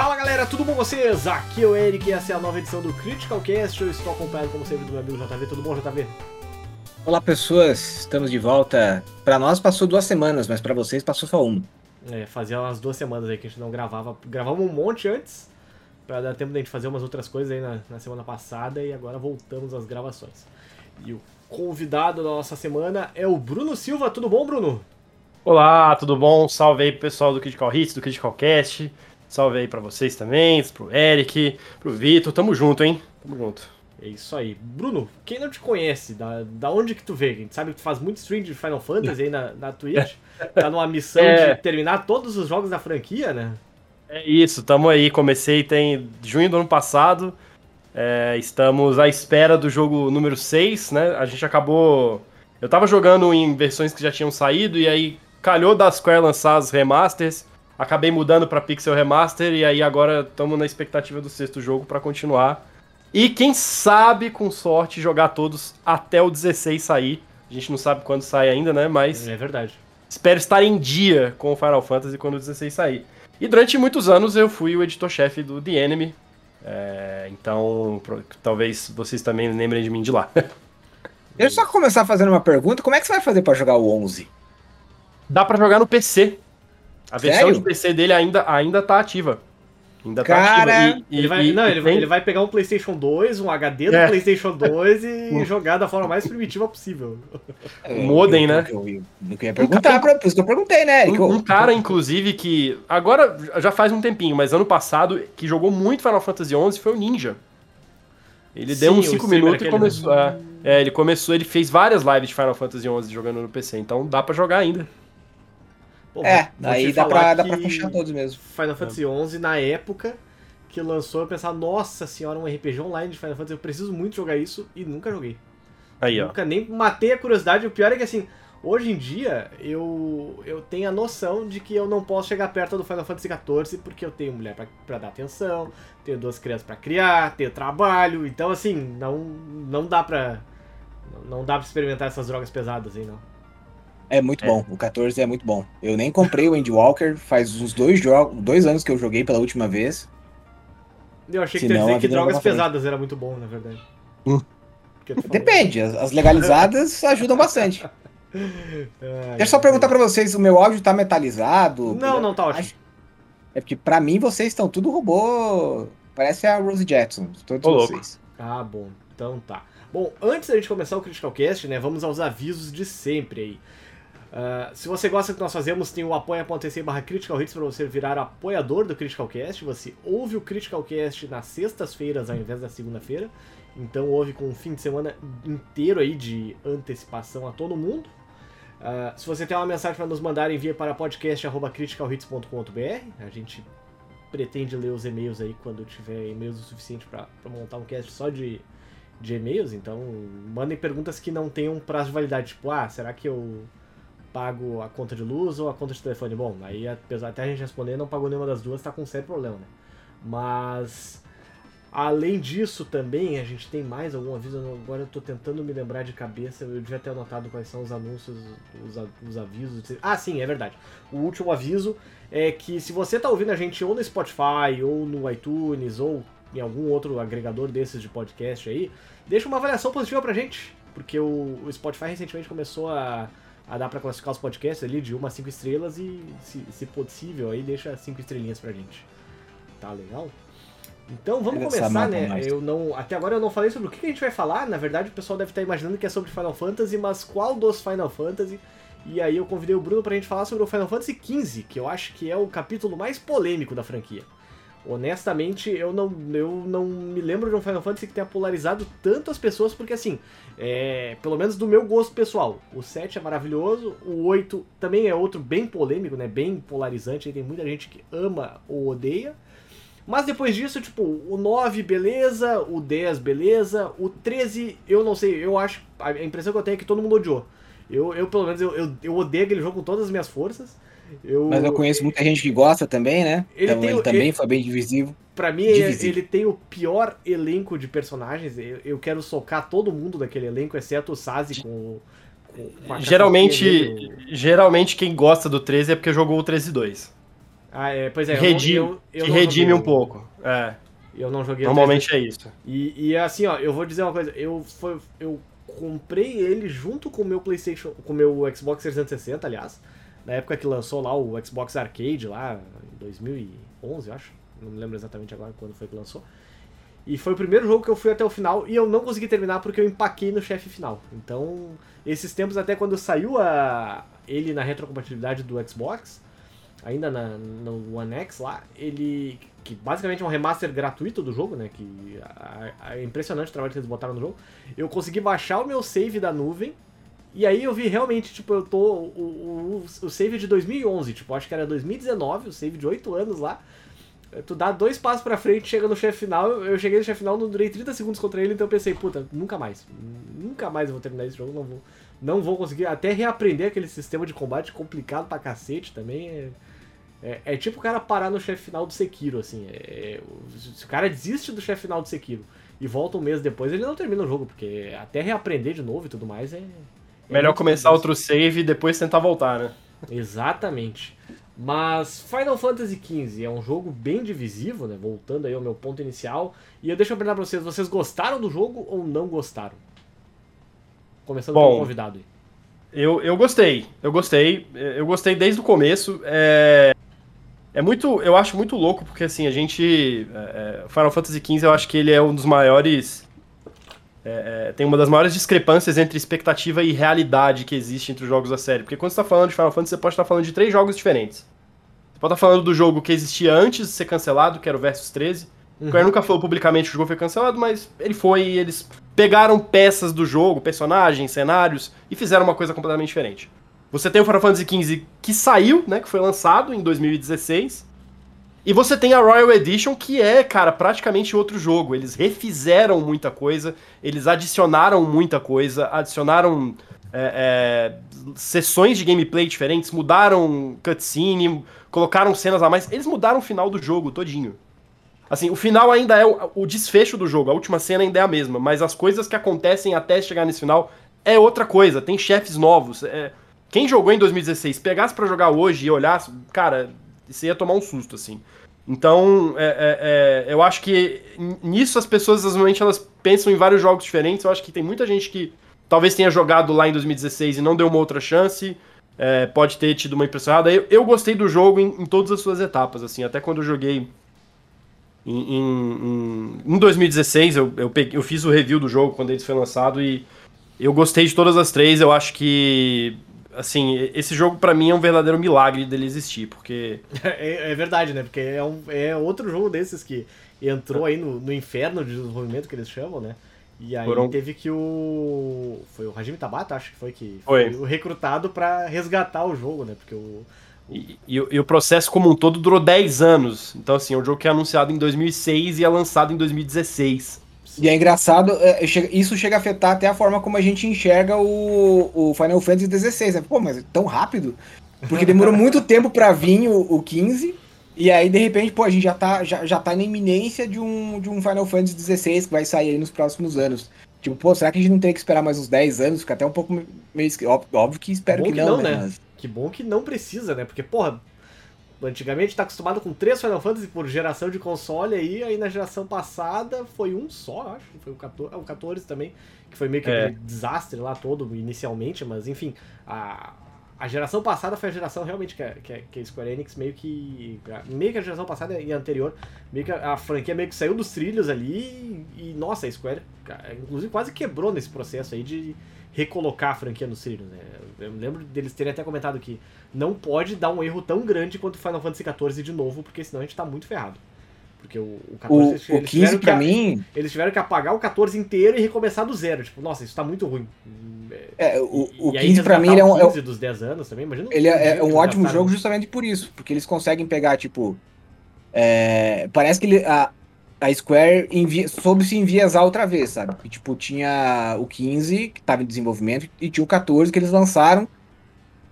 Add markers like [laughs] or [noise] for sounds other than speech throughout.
Fala galera, tudo bom com vocês? Aqui é o Eric e essa é a nova edição do Critical Cast. Eu estou acompanhado, como sempre, do meu amigo JV. Tudo bom, JV? Olá pessoas, estamos de volta. Para nós passou duas semanas, mas para vocês passou só uma. É, fazia umas duas semanas aí que a gente não gravava. Gravamos um monte antes, para dar tempo da gente fazer umas outras coisas aí na, na semana passada e agora voltamos às gravações. E o convidado da nossa semana é o Bruno Silva. Tudo bom, Bruno? Olá, tudo bom? Salve aí pro pessoal do Critical Hits, do Critical Cast. Salve aí pra vocês também, pro Eric, pro Vitor. Tamo junto, hein? Tamo junto. É isso aí. Bruno, quem não te conhece, da, da onde que tu veio? A gente sabe que tu faz muito stream de Final Fantasy aí na, na Twitch. [laughs] Tá numa missão É. de terminar todos os jogos da franquia, né? É isso, tamo aí. Comecei tem junho do ano passado. É, estamos à espera do jogo número 6, né? A gente acabou. Eu tava jogando em versões que já tinham saído e aí calhou da Square lançar as remasters. Acabei mudando pra Pixel Remaster e aí agora estamos na expectativa do sexto jogo pra continuar. E quem sabe, com sorte, jogar todos até o 16 sair. A gente não sabe quando sai ainda, né? Mas É verdade. espero estar em dia com o Final Fantasy quando o 16 sair. E durante muitos anos eu fui o editor-chefe do The Enemy. É, então, pro- talvez vocês também lembrem de mim de lá. [laughs] Deixa eu só começar fazendo uma pergunta. Como é que você vai fazer para jogar o 11? Dá pra jogar no PC. A versão Sério? de PC dele ainda, ainda tá ativa. Ainda tá Cara, ativa. E- e- Ele vai, e- não, ele, vai, tem- ele vai pegar um PlayStation 2, um HD do É. PlayStation 2 e [laughs] jogar da forma mais primitiva possível. O [laughs] modem, né? Eu, eu, eu, eu ia perguntar, pra, por isso que eu perguntei, né? Um, um cara, inclusive, que agora já faz um tempinho, mas ano passado, que jogou muito Final Fantasy XI foi o Ninja. Ele deu Sim, uns o 5 streamer minutos e começou. É, é, ele começou, ele fez várias lives de Final Fantasy XI jogando no PC, então dá pra jogar ainda. Pô, É, daí dá pra, dá pra fechar todos mesmo. Final Fantasy XI, na época que lançou, eu pensava, nossa senhora, um RPG online de Final Fantasy, eu preciso muito jogar isso e nunca joguei. Aí, ó. Nunca nem matei a curiosidade. O pior é que assim, hoje em dia eu, eu tenho a noção de que eu não posso chegar perto do Final Fantasy XIV porque eu tenho mulher pra, pra dar atenção, tenho duas crianças pra criar, tenho trabalho, então assim, não, não dá pra. Não dá pra experimentar essas drogas pesadas aí, não. É muito É. bom, o 14 é muito bom. Eu nem comprei o Endwalker, faz uns dois, jogos, dois anos que eu joguei pela última vez. Eu achei que Senão, dizer que drogas pesadas era muito bom, na verdade. Hum. Depende, as, as legalizadas [laughs] ajudam bastante. Ai, Deixa eu só perguntar pra vocês, o meu áudio tá metalizado? Não, não, tá ótimo. É porque pra mim vocês estão tudo robô. Parece a Rose Jackson, todos Ô, louco. vocês. Ah, bom. Então tá. Bom, antes da gente começar o Critical Cast, né, vamos aos avisos de sempre aí. Ah, se você gosta do que nós fazemos, tem o apoia.se barra Critical Hits para você virar apoiador do Critical Cast. Você ouve o Critical Cast nas sextas-feiras ao invés da segunda-feira. Então ouve com um fim de semana inteiro aí de antecipação a todo mundo. Ah, se você tem uma mensagem para nos mandar, envia para podcast.criticalhits.com.br. A gente pretende ler os e-mails aí quando tiver e-mails o suficiente para montar um cast só de, de e-mails. Então, mandem perguntas que não tenham prazo de validade. Tipo, ah, será que eu pago a conta de luz ou a conta de telefone? Bom, aí apesar até a gente responder, não pagou nenhuma das duas, tá com um sério problema, né? Mas. Além disso, também, a gente tem mais algum aviso. Agora eu tô tentando me lembrar de cabeça. Eu devia ter anotado quais são os anúncios, os, os avisos. Ah, sim, é verdade. O último aviso é que se você tá ouvindo a gente ou no Spotify, ou no iTunes, ou em algum outro agregador desses de podcast aí, deixa uma avaliação positiva pra gente. Porque o Spotify recentemente começou a, a dar pra classificar os podcasts ali de uma a cinco estrelas e, se, se possível, aí deixa cinco estrelinhas pra gente. Tá legal? Então vamos começar, né? mais. Eu não, até agora eu não falei sobre o que que a gente vai falar. Na verdade, o pessoal deve estar imaginando que é sobre Final Fantasy, mas qual dos Final Fantasy? E aí eu convidei o Bruno pra gente falar sobre o Final Fantasy XV, que eu acho que é o capítulo mais polêmico da franquia. Honestamente, eu não, eu não me lembro de um Final Fantasy que tenha polarizado tanto as pessoas, porque assim, é, pelo menos do meu gosto pessoal, o 7 é maravilhoso, o 8 também é outro bem polêmico, né? Bem polarizante, tem muita gente que ama ou odeia. Mas depois disso, tipo, o 9, beleza, o 10, beleza, o 13, eu não sei, eu acho, a impressão que eu tenho é que todo mundo odiou. Eu, eu pelo menos, eu, eu, eu odeio aquele jogo com todas as minhas forças. Eu, Mas eu conheço muita gente que gosta também, né? Ele então tem ele o- também ele- foi bem divisivo. Pra mim, Divisível. ele tem o pior elenco de personagens. Eu, eu quero socar todo mundo daquele elenco, exceto o Sazi com, com, com a Geralmente, geralmente quem gosta do 13 é porque jogou o 13-2. o- Ah, é, pois é. eu redime, eu, eu que não redime joguei um pouco. É, Eu não joguei o normalmente é isso. E, e assim, ó, eu vou dizer uma coisa, eu, foi, eu comprei ele junto com o meu Playstation, com o meu Xbox 360, aliás, na época que lançou lá o Xbox Arcade, lá em 2011, eu acho, não me lembro exatamente agora quando foi que lançou. E foi o primeiro jogo que eu fui até o final e eu não consegui terminar porque eu empaquei no chefe final. Então, esses tempos até quando saiu a, ele na retrocompatibilidade do Xbox, ainda na, no One X lá, ele. Que basicamente é um remaster gratuito do jogo, né? Que é impressionante o trabalho que eles botaram no jogo. Eu consegui baixar o meu save da nuvem. E aí eu vi realmente, tipo, eu tô. O, o, o save de 2011, tipo, acho que era 2019, o save de 8 anos lá. Tu dá dois passos pra frente, chega no chefe final. Eu cheguei no chefe final, não durei 30 segundos contra ele, então eu pensei, puta, nunca mais. Nunca mais eu vou terminar esse jogo, não vou. Não vou conseguir até reaprender aquele sistema de combate complicado pra cacete também. É, é, é tipo o cara parar no chefe final do Sekiro, assim. É, se o cara desiste do chefe final do Sekiro e volta um mês depois, ele não termina o jogo, porque até reaprender de novo e tudo mais é. É Melhor começar outro save e depois tentar voltar, né? Exatamente. Mas Final Fantasy XV é um jogo bem divisivo, né? Voltando aí ao meu ponto inicial. E eu deixo eu perguntar pra vocês, vocês gostaram do jogo ou não gostaram? Começando Bom, pelo convidado aí. Eu, eu gostei, eu gostei, eu gostei desde o começo. É, é muito, eu acho muito louco porque assim a gente, é, é, Final Fantasy XV eu acho que ele é um dos maiores, é, é, tem uma das maiores discrepâncias entre expectativa e realidade que existe entre os jogos da série. Porque quando você está falando de Final Fantasy você pode estar falando de três jogos diferentes. Você pode estar falando do jogo que existia antes de ser cancelado, que era o Versus 13. O Square nunca falou publicamente que o jogo foi cancelado, mas ele foi e eles pegaram peças do jogo, personagens, cenários, e fizeram uma coisa completamente diferente. Você tem o Final Fantasy XV que saiu, né, que foi lançado em 2016, e você tem a Royal Edition, que é, cara, praticamente outro jogo. Eles refizeram muita coisa, eles adicionaram muita coisa, adicionaram é, é, sessões de gameplay diferentes, mudaram cutscene, colocaram cenas a mais. Eles mudaram o final do jogo todinho. Assim, o final ainda é o, o desfecho do jogo, a última cena ainda é a mesma, mas as coisas que acontecem até chegar nesse final é outra coisa, tem chefes novos. é- quem jogou em 2016, pegasse pra jogar hoje e olhasse, cara, você ia tomar um susto, assim. Então, é, é, é, eu acho que nisso as pessoas, normalmente, elas pensam em vários jogos diferentes. Eu acho que tem muita gente que talvez tenha jogado lá em 2016 e não deu uma outra chance. é, pode ter tido uma impressão errada. Eu, eu gostei do jogo em, em todas as suas etapas, assim. Até quando eu joguei em, em, em- em 2016, eu, eu, peguei- eu fiz o review do jogo quando ele foi lançado e eu gostei de todas as três. Eu acho que, assim, esse jogo pra mim é um verdadeiro milagre dele existir, porque [laughs] É, é verdade, né? Porque é, um, é outro jogo desses que entrou aí no, no inferno de desenvolvimento que eles chamam, né? E aí Foram- teve que o. Foi o Hajime Tabata, acho que foi que Foi. o recrutado pra resgatar o jogo, né? Porque o. E, e o- e o processo como um todo durou 10 anos. Então, assim, é um jogo que é anunciado em 2006 e é lançado em 2016. E é engraçado, é, chega- isso chega a afetar até a forma como a gente enxerga o, o Final Fantasy XVI. Né? Pô, mas é tão rápido? Porque demorou muito [laughs] tempo pra vir o, o 15. E aí, de repente, pô, a gente já tá, já, já tá na iminência de um, de um Final Fantasy XVI que vai sair aí nos próximos anos. Tipo, pô, será que a gente não tem que esperar mais uns 10 anos? Fica até um pouco meio. Óbvio, que espero que, que não, não, né? né? Mas- Que bom que não precisa, né? Porque, porra, antigamente tá acostumado com três Final Fantasy por geração de console aí, aí na geração passada foi um só, acho. Foi o 14, o 14 também, que foi meio que É. aquele desastre lá todo inicialmente, mas enfim, a, a geração passada foi a geração realmente que a, que a- que a Square Enix meio que. Meio que a geração passada e anterior, meio que a, a franquia meio que saiu dos trilhos ali e, nossa, a Square, inclusive, quase quebrou nesse processo aí de recolocar a franquia nos trilhos, né? Eu lembro deles terem até comentado que não pode dar um erro tão grande quanto o Final Fantasy XIV de novo, porque senão a gente tá muito ferrado. Porque o, o 14 O, eles, o eles 15 tiveram pra que, mim. eles tiveram que apagar o 14 inteiro e recomeçar do zero. Tipo, nossa, isso tá muito ruim. É, o, E aí 15 pra mim ele é um, o é 15 dos 10 anos também, imagina. Ele é, é um ótimo jogo justamente por isso, porque eles conseguem pegar, tipo, É, parece que ele, a, a Square soube se enviesar outra vez, sabe? Que, tipo, tinha o 15, que estava em desenvolvimento, e tinha o 14 que eles lançaram.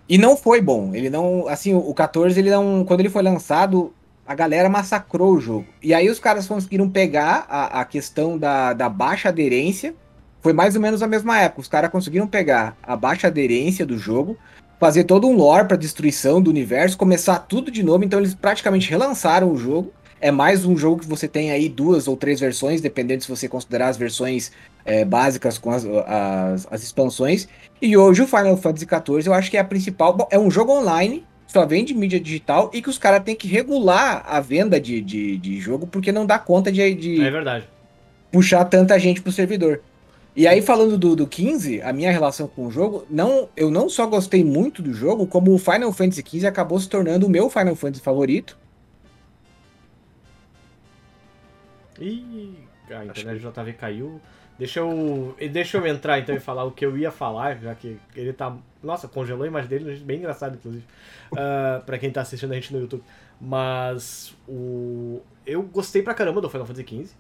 E não foi bom. Ele não. Assim, o 14, ele não. Quando ele foi lançado, a galera massacrou o jogo. E aí os caras conseguiram pegar a, a questão da, da baixa aderência. Foi mais ou menos a mesma época. Os caras conseguiram pegar a baixa aderência do jogo, fazer todo um lore para destruição do universo, começar tudo de novo. Então eles praticamente relançaram o jogo. É mais um jogo que você tem aí duas ou três versões, dependendo se você considerar as versões é, básicas com as, as, as, expansões. E hoje o Final Fantasy XIV eu acho que é a principal. Bom, é um jogo online, só vende mídia digital e que os caras têm que regular a venda de, de, de, jogo porque não dá conta de, de é verdade. puxar tanta gente pro servidor. E aí, falando do, do 15, a minha relação com o jogo, não, eu não só gostei muito do jogo, como o Final Fantasy XV acabou se tornando o meu Final Fantasy favorito. Ih, a internet do JV caiu. Deixa eu, deixa eu entrar então e falar o que eu ia falar, já que ele tá. Nossa, congelou a imagem dele, bem engraçado, inclusive. Uh, [laughs] pra quem tá assistindo a gente no YouTube. Mas o. Eu gostei pra caramba do Final Fantasy XV.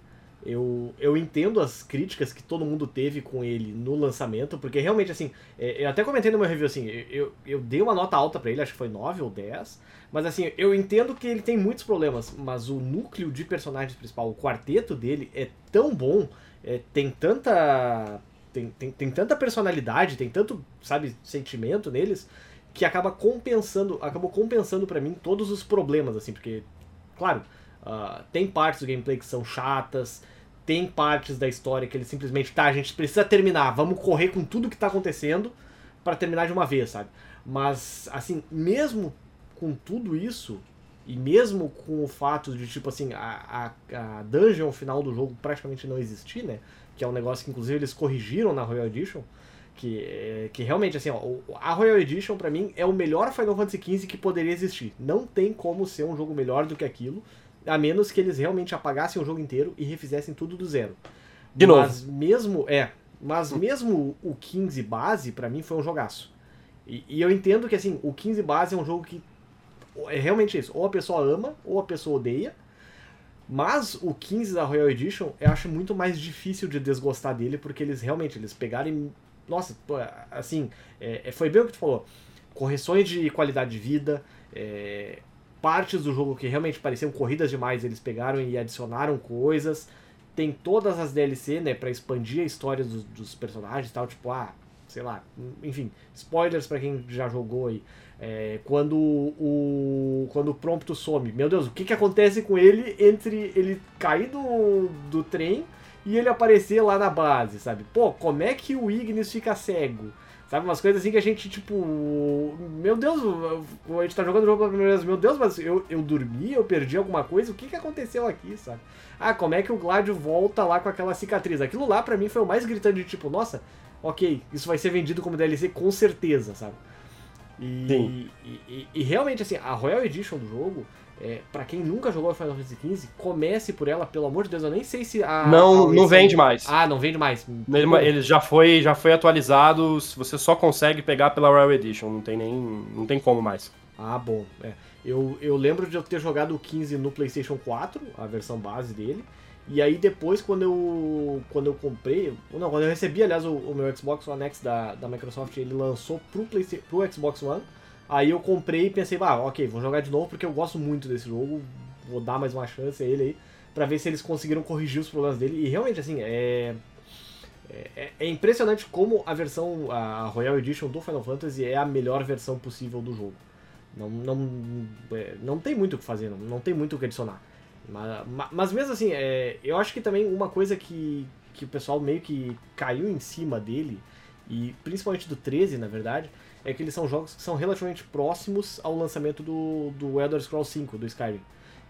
Eu, eu entendo as críticas que todo mundo teve com ele no lançamento, porque realmente, assim, é, eu até comentei no meu review, assim, eu, eu dei uma nota alta para ele, acho que foi 9 ou 10, mas assim, eu entendo que ele tem muitos problemas, mas o núcleo de personagens principal, o quarteto dele, é tão bom, é, tem tanta. Tem, tem, tem tanta personalidade, tem tanto, sabe, sentimento neles, que acaba compensando, acabou compensando para mim todos os problemas, assim, porque, claro, uh, tem partes do gameplay que são chatas, tem partes da história que ele simplesmente, tá, a gente precisa terminar, vamos correr com tudo que tá acontecendo para terminar de uma vez, sabe? Mas, assim, mesmo com tudo isso, e mesmo com o fato de, tipo assim, a, a, a dungeon final do jogo praticamente não existir, né? Que é um negócio que, inclusive, eles corrigiram na Royal Edition. Que, que realmente, assim, ó, a Royal Edition, para mim, é o melhor Final Fantasy XV que poderia existir. Não tem como ser um jogo melhor do que aquilo, a menos que eles realmente apagassem o jogo inteiro e refizessem tudo do zero. De mas novo. mesmo, é, mas mesmo o 15 base, para mim, foi um jogaço. E, e eu entendo que, assim, o 15 base é um jogo que é realmente isso. Ou a pessoa ama, ou a pessoa odeia. Mas o 15 da Royal Edition eu acho muito mais difícil de desgostar dele, porque eles realmente eles pegaram Nossa, assim, é, é, foi bem o que tu falou. Correções de qualidade de vida, é, partes do jogo que realmente pareciam corridas demais, eles pegaram e adicionaram coisas. Tem todas as DLC, né, para expandir a história dos, dos personagens e tal, tipo, ah, sei lá, enfim, spoilers para quem já jogou aí. É, quando o quando o prompto some, meu Deus, o que, que acontece com ele entre ele cair do, do trem e ele aparecer lá na base, sabe? Pô, como é que o Ignis fica cego? Sabe, umas coisas assim que a gente, tipo, meu Deus, a gente tá jogando o jogo pela primeira vez, meu Deus, mas eu, eu dormi, eu perdi alguma coisa, o que que aconteceu aqui, sabe? Ah, como é que o Gladio volta lá com aquela cicatriz? Aquilo lá para mim foi o mais gritante de tipo, nossa, ok, isso vai ser vendido como DLC com certeza, sabe? E, e, e, e, realmente, assim, a Royal Edition do jogo, é, para quem nunca jogou Final Fantasy XV, comece por ela, pelo amor de Deus, eu nem sei se a. Não, a não vende mais. Ah, não vende mais. Ele, ele, já foi já foi atualizado, você só consegue pegar pela Royal Edition, não tem nem. não tem como mais. Ah, bom. É. Eu, eu lembro de eu ter jogado o 15 no PlayStation 4, a versão base dele. E aí depois, quando eu quando eu comprei, não, quando eu recebi, aliás, o, o meu Xbox One X da, da Microsoft, ele lançou pro, PlayStation, pro Xbox One. Aí eu comprei e pensei, ah, ok, vou jogar de novo porque eu gosto muito desse jogo, vou dar mais uma chance a ele aí, pra ver se eles conseguiram corrigir os problemas dele. E realmente, assim, é... É, é impressionante como a versão, a Royal Edition do Final Fantasy é a melhor versão possível do jogo. Não, não, é, não tem muito o que fazer, não, não tem muito o que adicionar. Mas, mas mesmo assim, é, eu acho que também uma coisa que, que o pessoal meio que caiu em cima dele, e principalmente do 13, na verdade, é que eles são jogos que são relativamente próximos ao lançamento do, do Elder Scrolls 5, do Skyrim.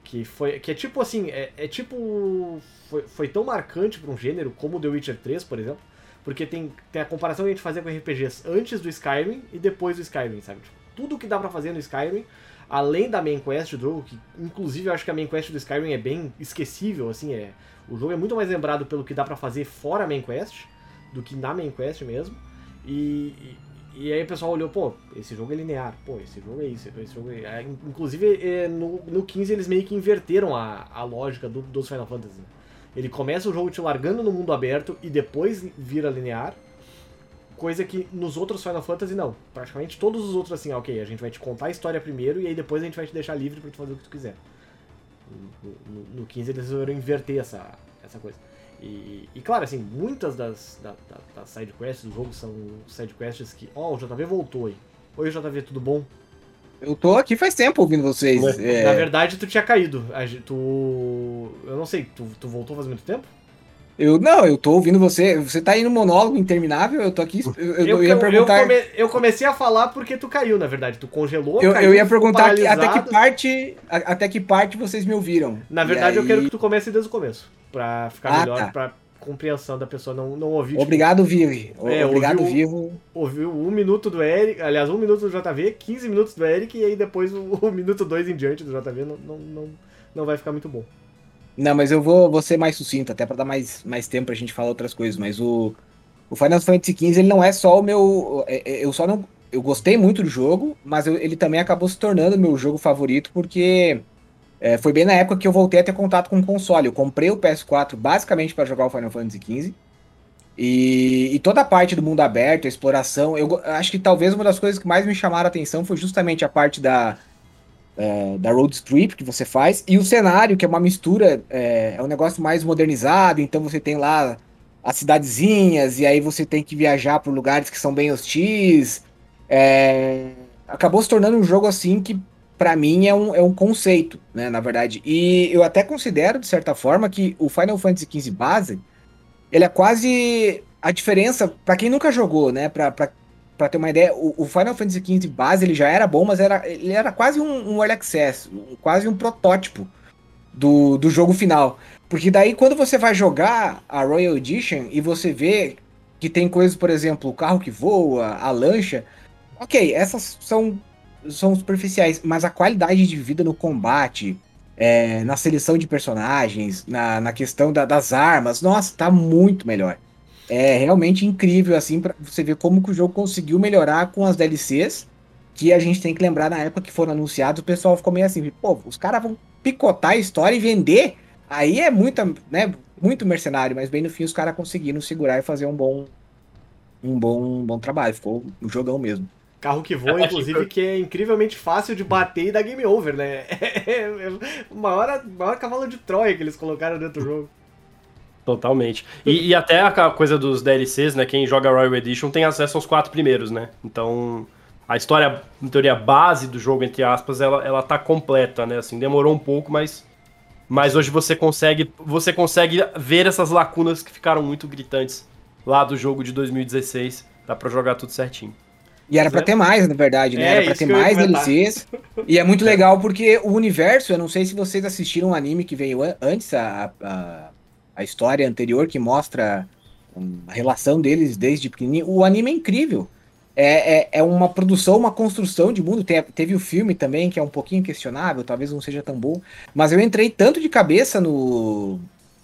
Que, foi, que é tipo assim, é, é tipo. Foi, foi tão marcante para um gênero como The Witcher 3, por exemplo, porque tem, tem a comparação que a gente fazia com RPGs antes do Skyrim e depois do Skyrim, sabe? Tipo, tudo que dá para fazer no Skyrim além da main quest do jogo, que inclusive eu acho que a main quest do Skyrim é bem esquecível, assim, é. O jogo é muito mais lembrado pelo que dá para fazer fora a main quest do que na main quest mesmo. E, e aí o pessoal olhou, pô, esse jogo é linear, pô, esse jogo é isso, esse jogo é. é inclusive, é, no, no 15 eles meio que inverteram a, a lógica do, dos Final Fantasy. Né? Ele começa o jogo te largando no mundo aberto e depois vira linear. Coisa que nos outros Final Fantasy não. Praticamente todos os outros assim, ok, a gente vai te contar a história primeiro e aí depois a gente vai te deixar livre pra tu fazer o que tu quiser. No, no, no 15 eles resolveram inverter essa, essa coisa. E, e, claro, assim, muitas das, da, da, das sidequests do jogo são sidequests que. Ó, oh, o JV voltou aí. Oi, JV, tudo bom? Eu tô aqui faz tempo ouvindo vocês. É... Na verdade, tu tinha caído. Tu. Eu não sei, tu, tu voltou faz muito tempo? Eu não, eu tô ouvindo você. Você tá aí no monólogo interminável, eu tô aqui. Eu, eu, eu ia perguntar. Eu, come, eu, comecei a falar porque tu caiu, na verdade. Tu congelou. Eu, caiu, eu ia perguntar que, até que parte. Até que parte vocês me ouviram. Na verdade, aí... eu quero que tu comece desde o começo. Pra ficar ah, melhor, tá. pra compreensão da pessoa não, não ouvir. Tipo, Obrigado, Vive. É, Obrigado, ouviu, Vivo. Ouviu um minuto do Eric, aliás, um minuto do JV, 15 minutos do Eric, e aí depois o, [laughs] o minuto 2 em diante do JV não, não, não, não vai ficar muito bom. Não, mas eu vou, vou ser mais sucinto, até para dar mais, mais tempo pra gente falar outras coisas, mas o, o Final Fantasy XV ele não é só o meu. É, é, eu só não. Eu gostei muito do jogo, mas eu, ele também acabou se tornando meu jogo favorito, porque é, foi bem na época que eu voltei a ter contato com o console. Eu comprei o PS4 basicamente para jogar o Final Fantasy XV. E, e, toda a parte do mundo aberto, a exploração, eu acho que talvez uma das coisas que mais me chamaram a atenção foi justamente a parte da, é, da road trip que você faz e o cenário, que é uma mistura, é, é um negócio mais modernizado, então você tem lá as cidadezinhas e aí você tem que viajar por lugares que são bem hostis. É, acabou se tornando um jogo assim que para mim é um, é um conceito, né, na verdade. E eu até considero, de certa forma, que o Final Fantasy XV base, ele é quase a diferença, para quem nunca jogou, né, pra, pra, pra ter uma ideia, o, o, Final Fantasy XV base, ele já era bom, mas era, ele era quase um, um early access, quase um protótipo do, do jogo final. Porque daí, quando você vai jogar a Royal Edition e você vê que tem coisas, por exemplo, o carro que voa, a lancha, ok, essas são são superficiais, mas a qualidade de vida no combate, é, na seleção de personagens, na, na questão da, das armas, nossa, tá muito melhor. É realmente incrível, assim, para você ver como que o jogo conseguiu melhorar com as DLCs, que a gente tem que lembrar na época que foram anunciados, o pessoal ficou meio assim, pô, os caras vão picotar a história e vender, aí é muita, né, muito mercenário, mas bem no fim os caras conseguiram segurar e fazer um bom um bom, um bom trabalho, ficou um jogão mesmo. Carro que voa, inclusive, que é incrivelmente fácil de bater e dar game over, né? [laughs] É o maior, maior cavalo de Troia que eles colocaram dentro do jogo. Totalmente. E, e, até a coisa dos DLCs, né? Quem joga Royal Edition tem acesso aos quatro primeiros, né? Então, a história, em teoria, base do jogo, entre aspas, ela, ela tá completa, né? Assim, demorou um pouco, mas, mas hoje você consegue, você consegue ver essas lacunas que ficaram muito gritantes lá do jogo de 2016. Dá pra jogar tudo certinho. E era para ter mais, na verdade, né? É, era para ter mais DLCs. E é muito legal porque o universo, eu não sei se vocês assistiram um anime que veio antes, a, a, a história anterior que mostra a relação deles desde pequenininho. O anime é incrível. É, é, é uma produção, uma construção de mundo. Tem, teve o filme também, que é um pouquinho questionável, talvez não seja tão bom. Mas eu entrei tanto de cabeça no,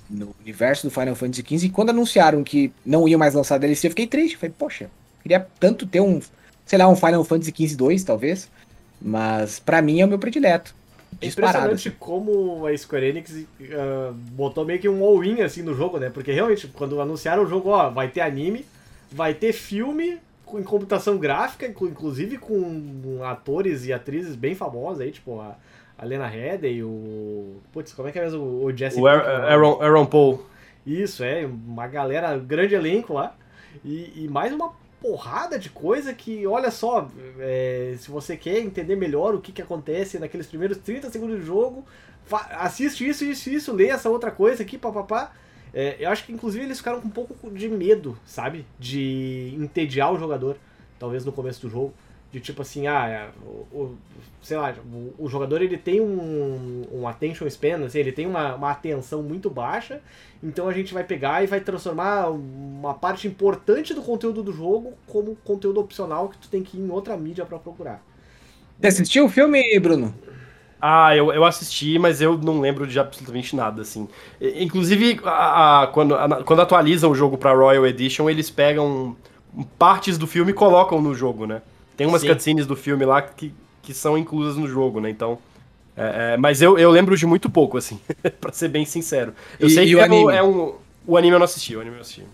no universo do Final Fantasy XV e quando anunciaram que não iam mais lançar DLC, eu fiquei triste. Falei, poxa, queria tanto ter um sei lá, um Final Fantasy XV 2, talvez. Mas para mim é o meu predileto. É impressionante assim. como a Square Enix uh, botou meio que um all-in assim no jogo, né? Porque realmente, quando anunciaram o jogo, ó, vai ter anime, vai ter filme com, em computação gráfica, inclusive com atores e atrizes bem famosos aí, tipo a, a Lena Headey, o. Putz, como é que é mesmo o Jesse O Aaron, Aaron Paul. Isso, é, uma galera, grande elenco lá. E, e mais uma porrada de coisa que, olha só, é, se você quer entender melhor o que, que acontece naqueles primeiros 30 segundos do jogo, assiste isso, isso, isso, lê essa outra coisa aqui, papapá. É, eu acho que inclusive eles ficaram com um pouco de medo, sabe? De entediar o jogador, talvez no começo do jogo de tipo assim, ah, é, o, o, sei lá, o, o, jogador ele tem um, um attention span, assim, ele tem uma, uma atenção muito baixa, então a gente vai pegar e vai transformar uma parte importante do conteúdo do jogo como conteúdo opcional que tu tem que ir em outra mídia para procurar. Você assistiu o filme, Bruno? Ah, eu, eu assisti, mas eu não lembro de absolutamente nada, assim. Inclusive, a, a, quando, a, quando atualizam o jogo pra Royal Edition, eles pegam partes do filme colocam no jogo, né? Tem umas Sim. cutscenes do filme lá que, que são inclusas no jogo, né? Então. é, é, mas eu, eu lembro de muito pouco, assim, [laughs] pra ser bem sincero. Eu E- sei e que o é, anime? é um. O anime eu não assisti, o anime eu assisti.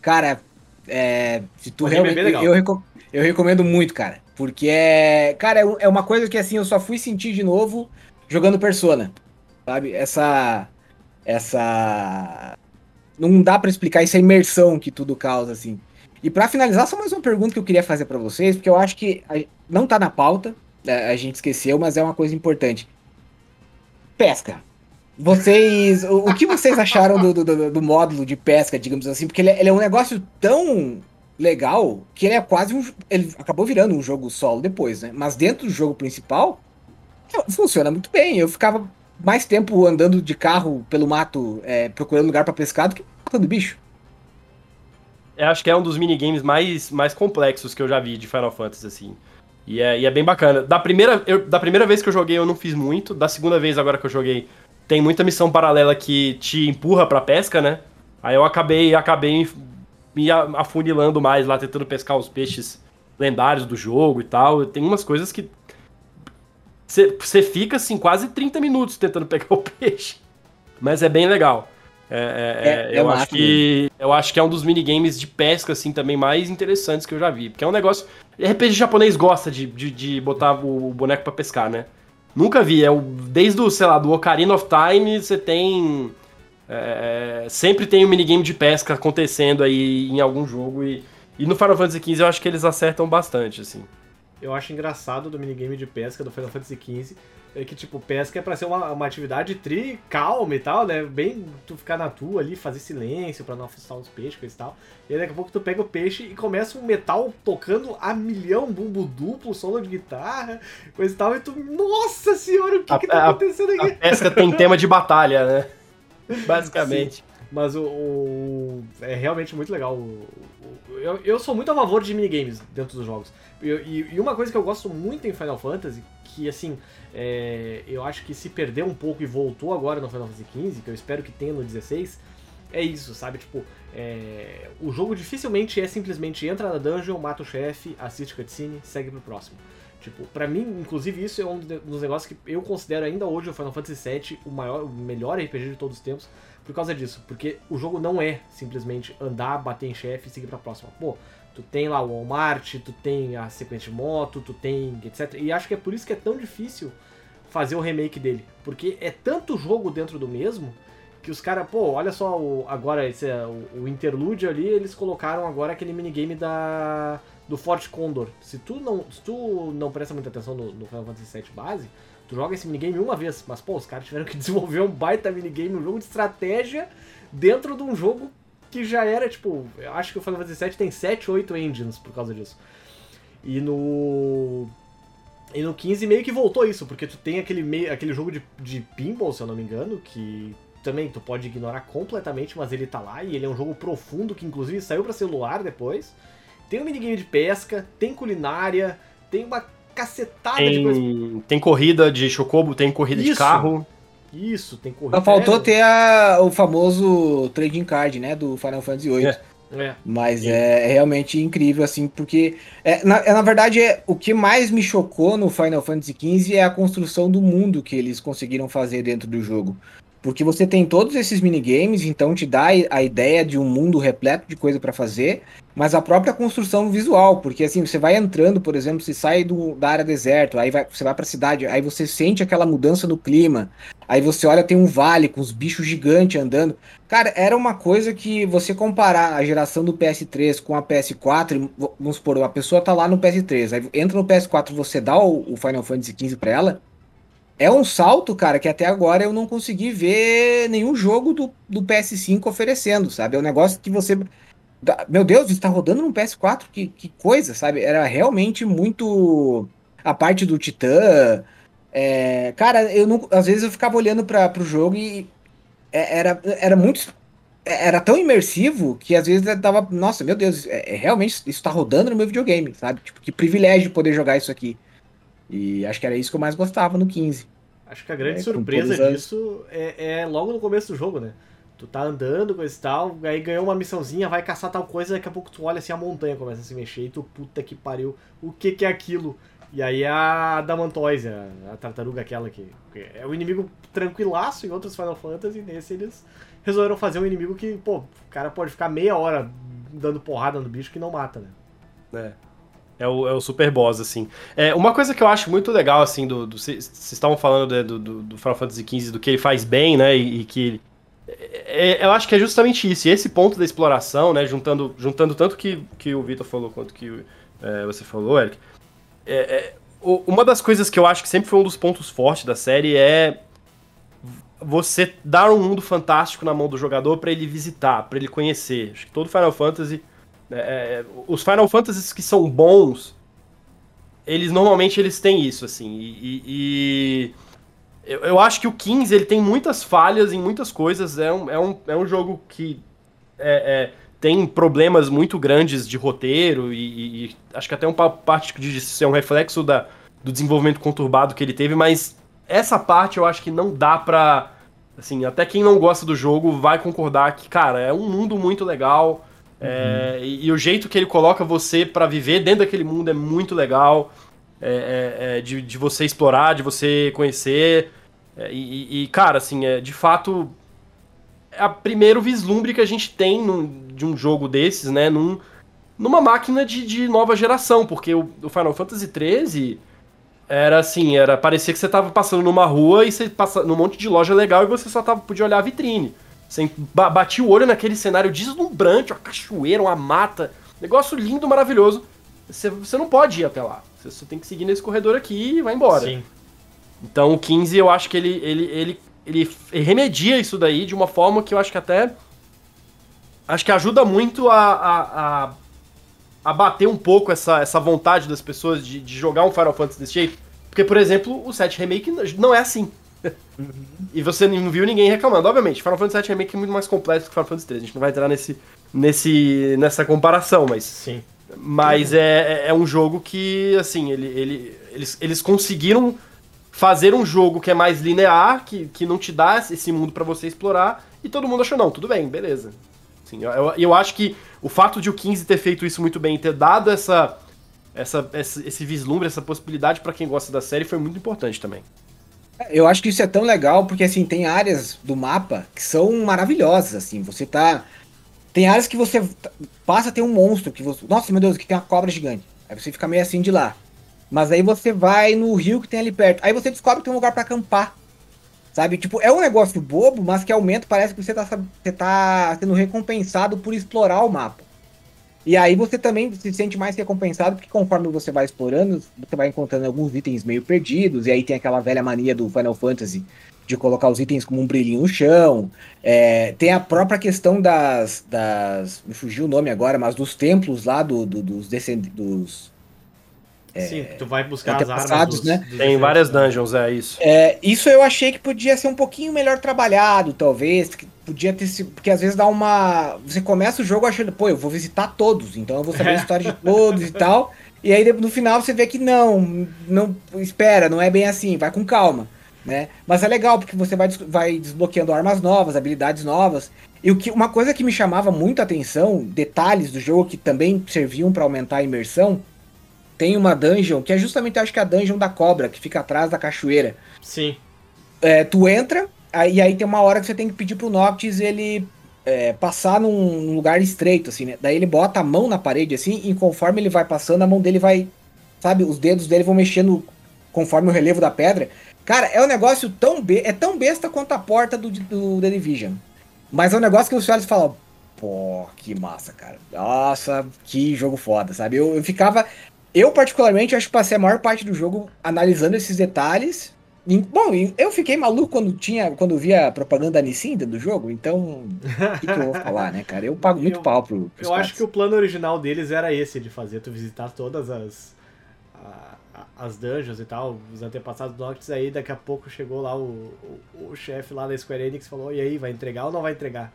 Cara, é, se tu é realmente. eu, reco- eu recomendo muito, cara. Porque é. Cara, é é uma coisa que assim, eu só fui sentir de novo jogando Persona. Sabe? Essa. Essa. Não dá pra explicar essa imersão que tudo causa, assim. E pra finalizar, só mais uma pergunta que eu queria fazer pra vocês, porque eu acho que não tá na pauta, é, a gente esqueceu, mas é uma coisa importante. Pesca. Vocês. O, o que vocês acharam do, do, do- do módulo de pesca, digamos assim? Porque ele, é- ele é um negócio tão legal que ele é quase um. Ele acabou virando um jogo solo depois, né? Mas dentro do jogo principal, funciona muito bem. Eu ficava mais tempo andando de carro pelo mato, é, procurando lugar pra pescar do que matando bicho. Eu acho que é um dos minigames mais, mais complexos que eu já vi de Final Fantasy, assim. E é, e é bem bacana. Da primeira, eu- da primeira vez que eu joguei, eu não fiz muito. Da segunda vez, agora que eu joguei, tem muita missão paralela que te empurra pra pesca, né? Aí eu acabei, acabei me afunilando mais lá, tentando pescar os peixes lendários do jogo e tal. Tem umas coisas que. Você fica, assim, quase 30 minutos tentando [laughs] pegar o peixe. Mas é bem legal. É, é- É- é- é eu, acho que, eu acho que é um dos minigames de pesca, assim, também mais interessantes que eu já vi. Porque é um negócio. RPG japonês gosta de, de, de botar o boneco pra pescar, né? Nunca vi. É o, desde o, sei lá, do Ocarina of Time, você tem. é, sempre tem um minigame de pesca acontecendo aí em algum jogo. E, e no Final Fantasy XV eu acho que eles acertam bastante, assim. Eu acho engraçado do minigame de pesca do Final Fantasy XV é que, tipo, pesca é pra ser uma, uma atividade tri calma e tal, né? Bem tu ficar na tua ali, fazer silêncio pra não afastar os peixes coisa e tal. E aí daqui a pouco tu pega o peixe e começa um metal tocando a milhão, bumbo duplo, solo de guitarra, coisa e tal. E tu, nossa senhora, o que A- que tá a- acontecendo A aqui? pesca tem tema de batalha, né? [laughs] Basicamente. Mas o, o- é realmente muito legal. O- o- eu, eu sou muito a favor de minigames dentro dos jogos. Eu- e, e uma coisa que eu gosto muito em Final Fantasy, que assim, é, eu acho que se perdeu um pouco e voltou agora no Final Fantasy XV, que eu espero que tenha no 16, é isso, sabe? Tipo, é, o jogo dificilmente é simplesmente entra na dungeon, mata o chefe, assiste cutscene, segue pro próximo. Tipo, pra mim, inclusive, isso é um dos negócios que eu considero ainda hoje o Final Fantasy VII o maior, o melhor RPG de todos os tempos, por causa disso. Porque o jogo não é simplesmente andar, bater em chefe e seguir pra próxima. Pô, tu tem lá o Walmart, tu tem a sequência de moto, tu tem etc. E acho que é por isso que é tão difícil fazer o remake dele. Porque é tanto jogo dentro do mesmo que os caras, pô, olha só, o, agora esse, é o, o interlúdio ali, eles colocaram agora aquele minigame da do Forte Condor. Se tu não, se tu não presta muita atenção no, no Final Fantasy VII base, tu joga esse minigame uma vez, mas pô, os caras tiveram que [laughs] desenvolver um baita minigame, um jogo de estratégia dentro de um jogo que já era, tipo, eu acho que o Final Fantasy VII tem 7, 8 engines por causa disso. E no. E no 15 meio que voltou isso, porque tu tem aquele, meio, aquele jogo de, de pinball, se eu não me engano, que também tu pode ignorar completamente, mas ele tá lá, e ele é um jogo profundo, que inclusive saiu pra celular depois. Tem um minigame de pesca, tem culinária, tem uma cacetada de coisa. Tem, tem corrida de chocobo, tem corrida de Isso. carro. Isso, tem corrida. Só faltou é, ter a- o famoso trading card, né, do Final Fantasy VIII. É. É, Mas é realmente incrível, assim, porque. É, na, é, na verdade, é, o que mais me chocou no Final Fantasy XV é a construção do mundo que eles conseguiram fazer dentro do jogo. Porque você tem todos esses minigames, então te dá a ideia de um mundo repleto de coisa pra fazer, mas a própria construção visual, porque assim, você vai entrando, por exemplo, você sai do, da área deserto, aí vai, você vai pra cidade, aí você sente aquela mudança no clima, aí você olha, tem um vale com os bichos gigantes andando. Cara, era uma coisa que você comparar a geração do PS3 com a PS4, e, v- vamos supor, a pessoa tá lá no PS3, aí entra no PS4 você dá o, o Final Fantasy XV pra ela, é um salto, cara, que até agora eu não consegui ver nenhum jogo do, do PS5 oferecendo, sabe? É um negócio que você. Meu Deus, está rodando no PS4, que, que coisa, sabe? Era realmente muito. A parte do Titã. é, Cara, eu não. Às vezes eu ficava olhando para pro jogo e é- era, era muito. Era tão imersivo que às vezes eu tava. Nossa, meu Deus, é, é realmente isso tá rodando no meu videogame, sabe? Tipo, que privilégio poder jogar isso aqui. E acho que era isso que eu mais gostava no 15. Acho que a grande É, com surpresa disso é, é logo no começo do jogo, né? Tu tá andando, coisa e tal, aí ganhou uma missãozinha, vai caçar tal coisa, daqui a pouco tu olha assim, a montanha começa a se mexer e tu, puta que pariu, o que que é aquilo? E aí a Adamantoise, a, a tartaruga aquela que, que é um inimigo tranquilaço em outros Final Fantasy, nesse eles resolveram fazer um inimigo que, pô, o cara pode ficar meia hora dando porrada no bicho que não mata, né? É. É o, é o super boss, assim. É, uma coisa que eu acho muito legal, assim, do. Vocês estavam falando né, do, do, Final Fantasy XV, do que ele faz bem, né? E, e que. É, é, eu acho que é justamente isso. E esse ponto da exploração, né? Juntando, juntando tanto que, que o Vitor falou quanto que é, você falou, Eric. É, é, uma das coisas que eu acho que sempre foi um dos pontos fortes da série é você dar um mundo fantástico na mão do jogador para ele visitar, para ele conhecer. Acho que todo Final Fantasy. É, é, os Final Fantasies que são bons, eles normalmente eles têm isso, assim. E, e eu, eu, acho que o 15 ele tem muitas falhas em muitas coisas. É um, é um, é um jogo que é, é tem problemas muito grandes de roteiro e, e acho que até uma parte de ser um reflexo da, do desenvolvimento conturbado que ele teve, mas essa parte eu acho que não dá pra. Assim, até quem não gosta do jogo vai concordar que, cara, é um mundo muito legal. Uhum. É, e, e, o jeito que ele coloca você para viver dentro daquele mundo é muito legal. É, é, é, de, de você explorar, de você conhecer. É, e, e, cara, assim, é, de fato, é o primeiro vislumbre que a gente tem num, de um jogo desses, né? Num, numa máquina de, de nova geração, porque o, o Final Fantasy XIII era assim, era parecia que você tava passando numa rua e você passa num monte de loja legal e você só tava, podia olhar a vitrine. Você batia o olho naquele cenário deslumbrante, uma cachoeira, uma mata, negócio lindo, maravilhoso. Você, você não pode ir até lá. Você só tem que seguir nesse corredor aqui e vai embora. Sim. Então o 15 eu acho que ele, ele, ele, ele remedia isso daí de uma forma que eu acho que até. Acho que ajuda muito a, a, a abater um pouco essa, essa vontade das pessoas de, de jogar um Final Fantasy desse jeito. Porque, por exemplo, o 7 Remake não é assim. Uhum. e você não viu ninguém reclamando. Obviamente, Final Fantasy VII Remake é muito mais completo que Final Fantasy 3. A gente não vai entrar nesse, nesse, nessa comparação, mas. Sim. Mas é, é, é um jogo que, assim, ele, ele, eles, eles conseguiram fazer um jogo que é mais linear, que, que não te dá esse mundo para você explorar, e todo mundo achou, não, tudo bem, beleza. Assim, eu, eu, acho que o fato de o 15 ter feito isso muito bem, ter dado essa, essa, esse, esse vislumbre, essa possibilidade para quem gosta da série foi muito importante também. Eu acho que isso é tão legal porque assim tem áreas do mapa que são maravilhosas, assim, você tá tem áreas que você passa tem um monstro que você, nossa, meu Deus, que tem uma cobra gigante. Aí você fica meio assim de lá. Mas aí você vai no rio que tem ali perto. Aí você descobre que tem um lugar para acampar. Sabe? Tipo, é um negócio bobo, mas que aumenta, parece que você tá, você tá sendo recompensado por explorar o mapa. E aí você também se sente mais recompensado, porque conforme você vai explorando, você vai encontrando alguns itens meio perdidos, e aí tem aquela velha mania do Final Fantasy de colocar os itens como um brilhinho no chão. É, tem a própria questão das, das. Me fugiu o nome agora, mas dos templos lá do, do dos, descend, dos é, Sim, tu vai buscar as armas dos, né? Dos Tem várias dungeons, é isso. É, isso eu achei que podia ser um pouquinho melhor trabalhado, talvez. Que podia ter sido. Porque às vezes dá uma. Você começa o jogo achando, pô, eu vou visitar todos, então eu vou saber a [laughs] história de todos e tal. E aí no final você vê que não, não. Espera, não é bem assim, vai com calma. Né? Mas é legal porque você vai, vai desbloqueando armas novas, habilidades novas. E o que, uma coisa que me chamava muito a atenção, detalhes do jogo que também serviam para aumentar a imersão, tem uma dungeon, que é justamente, acho que é a dungeon da cobra, que fica atrás da cachoeira. Sim. É, tu entra, aí, aí tem uma hora que você tem que pedir pro Noctis ele é, passar num lugar estreito, assim, né? Daí ele bota a mão na parede, assim, e conforme ele vai passando, a mão dele vai, sabe, os dedos dele vão mexendo conforme o relevo da pedra. Cara, é um negócio tão, be é tão besta quanto a porta do, do The Division. Mas é um negócio que os e falam, pô, que massa, cara. Nossa, que jogo foda, sabe? Eu, eu ficava eu, particularmente, acho que passei a maior parte do jogo analisando esses detalhes. E, bom, eu fiquei maluco quando tinha, quando via a propaganda da Nissin do jogo, então o que, que, eu vou [laughs] falar, né, cara? Eu pago muito eu, pau pro. Eu acho que o plano original deles era esse, de fazer tu visitar todas as. A, as dungeons e tal, os antepassados do Noctis, aí daqui a pouco chegou lá o, o, o chefe lá da Square Enix e falou, e aí, vai entregar ou não vai entregar?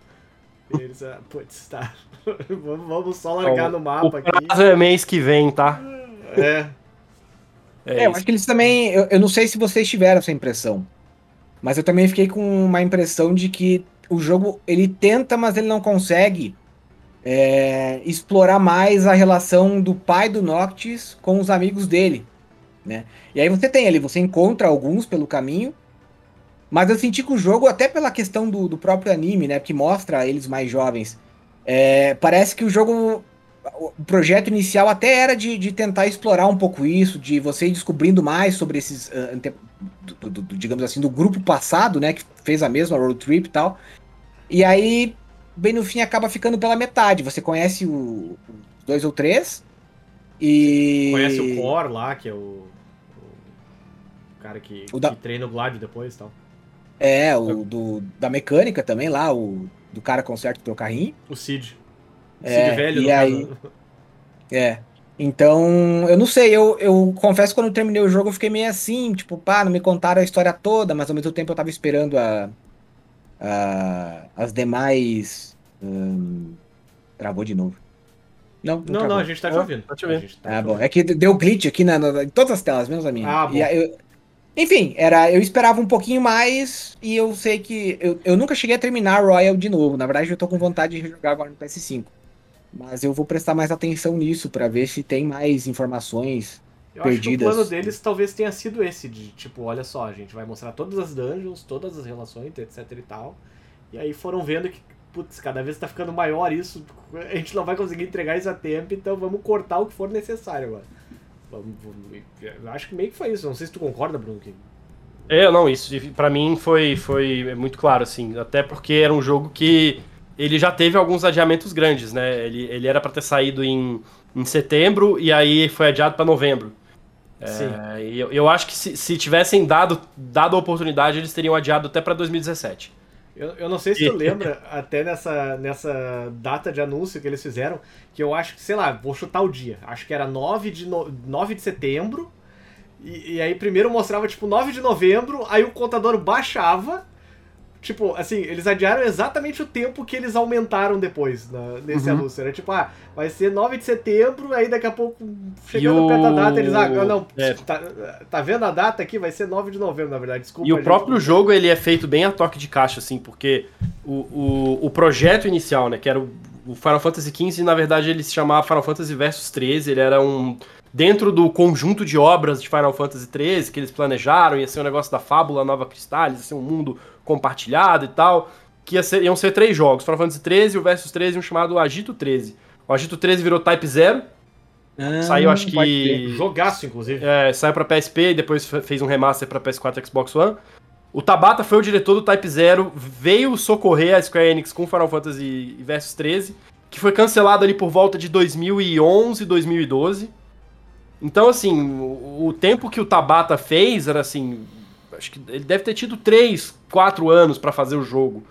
E eles, ah, putz, tá, [laughs] vamos só largar no mapa aqui. O prazo é mês que vem, tá? É. É, é eu acho que eles também. Eu, eu, não sei se vocês tiveram essa impressão. Mas eu também fiquei com uma impressão de que o jogo ele tenta, mas ele não consegue é, explorar mais a relação do pai do Noctis com os amigos dele, né? E aí você tem ali, você encontra alguns pelo caminho, mas eu senti que o jogo, até pela questão do, do próprio anime, né, que mostra eles mais jovens, é, parece que o jogo, o projeto inicial até era de, de tentar explorar um pouco isso, de você ir descobrindo mais sobre esses, uh, do, do, do, digamos assim, do grupo passado, né, que fez a mesma road trip e tal. E aí bem no fim acaba ficando pela metade. Você conhece o, dois ou três. E. Conhece o Core lá, que é o. O cara que, o da... que treina o Gladio depois e tal. É, o do, da mecânica também lá, o do cara conserta o teu carrinho. O Cid. É, Cid velho, e aí, caso. É. Então, eu não sei, eu, eu confesso que quando eu terminei o jogo eu fiquei meio assim, tipo, pá, não me contaram a história toda, mas ao mesmo tempo eu tava esperando a, uh, as demais. Um, travou de novo. Não, não, não, não, a gente tá te ouvindo. Tá te ouvindo. Tá ah, bom. É que deu glitch aqui na, na, em todas as telas, menos a minha. Ah, bom. Eu, enfim, era, eu esperava um pouquinho mais e eu sei que. Eu, eu nunca cheguei a terminar Royal de novo. Na verdade, eu tô com vontade de jogar agora no PS5. Mas eu vou prestar mais atenção nisso para ver se tem mais informações eu perdidas. acho que o plano deles talvez tenha sido esse, de tipo, olha só, a gente vai mostrar todas as dungeons, todas as relações, etc e tal. E aí foram vendo que, putz, cada vez tá ficando maior isso, [laughs] a gente não vai conseguir entregar isso a tempo, então vamos cortar o que for necessário agora. Vamos, vamos, eu acho que meio que foi isso, não sei se tu concorda, Bruno. Que... É, não, isso para mim foi, foi muito claro, assim, até porque era um jogo que ele já teve alguns adiamentos grandes, né? Ele, ele era para ter saído em, em setembro e aí foi adiado para novembro. É, eu, eu acho que se, se tivessem dado, dado a oportunidade, eles teriam adiado até para 2017. Eu, eu não sei se tu lembra, [laughs] até nessa, nessa data de anúncio que eles fizeram, que eu acho que, sei lá, vou chutar o dia. Acho que era 9 de, no, 9 de setembro. E, e aí primeiro mostrava, tipo, 9 de novembro, aí o contador baixava Tipo, assim, eles adiaram exatamente o tempo que eles aumentaram depois na, nesse uhum. anúncio. Era tipo, ah, vai ser 9 de setembro, aí daqui a pouco, chegando o... perto da data, eles, ah, não, é. tá, tá vendo a data aqui? Vai ser 9 de novembro, na verdade, desculpa. E o próprio jogo, ele é feito bem a toque de caixa, assim, porque o, o, o projeto inicial, né, que era o, o Final Fantasy XV, na verdade, ele se chamava Final Fantasy Versus 13, ele era um dentro do conjunto de obras de Final Fantasy XIII que eles planejaram, ia ser um negócio da fábula Nova Crystallis, ia ser um mundo compartilhado e tal, que ia ser, iam ser três jogos, Final Fantasy 13, o Versus 13 e um chamado Agito 13. O Agito 13 virou Type 0, ah, saiu acho que... Jogaço, inclusive. É, saiu pra PSP e depois fez um remaster pra PS4 e Xbox One. O Tabata foi o diretor do Type 0, veio socorrer a Square Enix com Final Fantasy Versus 13, que foi cancelado ali por volta de 2011, 2012. Então, assim, o, o tempo que o Tabata fez era assim, acho que ele deve ter tido 3, 4 anos para fazer o jogo.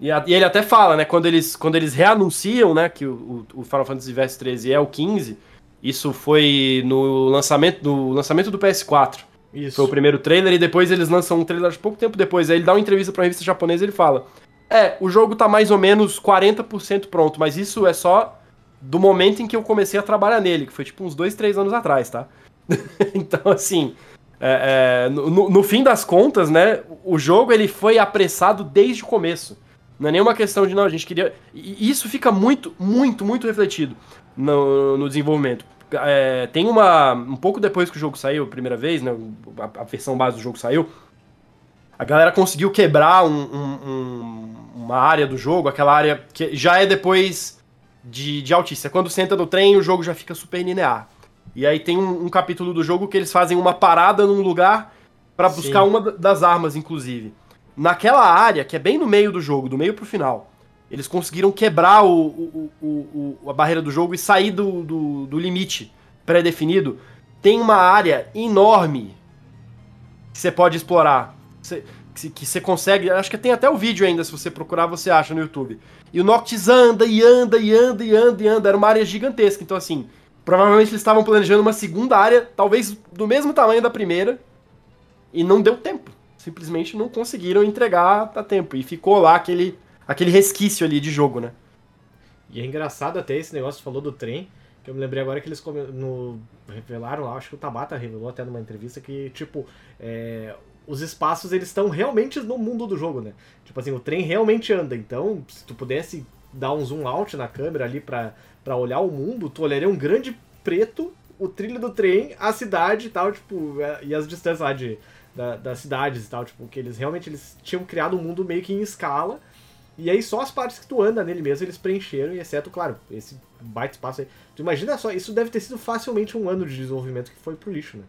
E, a, e, ele até fala, né, quando eles, quando eles reanunciam, né, que o, o Final Fantasy Verse 13 é o 15, isso foi no lançamento, no lançamento do PS4. Isso. Foi o primeiro trailer e depois eles lançam um trailer pouco tempo depois. Aí ele dá uma entrevista pra uma revista japonesa e ele fala: É, o jogo tá mais ou menos 40% pronto, mas isso é só do momento em que eu comecei a trabalhar nele, que foi tipo uns 2, 3 anos atrás, tá? [laughs] então, assim, é, é, no, no, fim das contas, né, o jogo ele foi apressado desde o começo. Não é nenhuma questão de não, a gente queria. E isso fica muito, muito, muito refletido no, no desenvolvimento. É, tem uma. Um pouco depois que o jogo saiu a primeira vez, né? A, a versão base do jogo saiu. A galera conseguiu quebrar um, um, uma área do jogo, aquela área que já é depois de, de Autista. Quando você entra no trem, o jogo já fica super linear. E aí tem um, um capítulo do jogo que eles fazem uma parada num lugar para buscar Sim. uma das armas, inclusive. Naquela área, que é bem no meio do jogo, do meio pro final, eles conseguiram quebrar o, o, o, o a barreira do jogo e sair do, do, do limite pré-definido. Tem uma área enorme que você pode explorar. que você consegue. Acho que tem até o vídeo ainda, se você procurar, você acha no YouTube. E o Noctis anda e anda e anda e anda e anda. Era uma área gigantesca. Então, assim, Provavelmente eles estavam planejando uma segunda área, talvez do mesmo tamanho da primeira, e não deu tempo. Simplesmente não conseguiram entregar a tempo. E ficou lá aquele, aquele resquício ali de jogo, né? E é engraçado até esse negócio falou do trem, que eu me lembrei agora que eles no, revelaram lá, acho que o Tabata revelou até numa entrevista que, tipo, é, os espaços eles estão realmente no mundo do jogo, né? Tipo assim, o trem realmente anda. Então, se tu pudesse dar um zoom out na câmera ali pra, pra olhar o mundo, tu olharia um grande preto, o trilho do trem, a cidade e tal, tipo, é, e as distâncias lá de, da, das cidades e tal, tipo, que eles realmente eles tinham criado um mundo meio que em escala. E aí só as partes que tu anda nele mesmo eles preencheram, exceto, claro, esse baita espaço aí. Tu imagina só, isso deve ter sido facilmente um ano de desenvolvimento que foi pro lixo, né?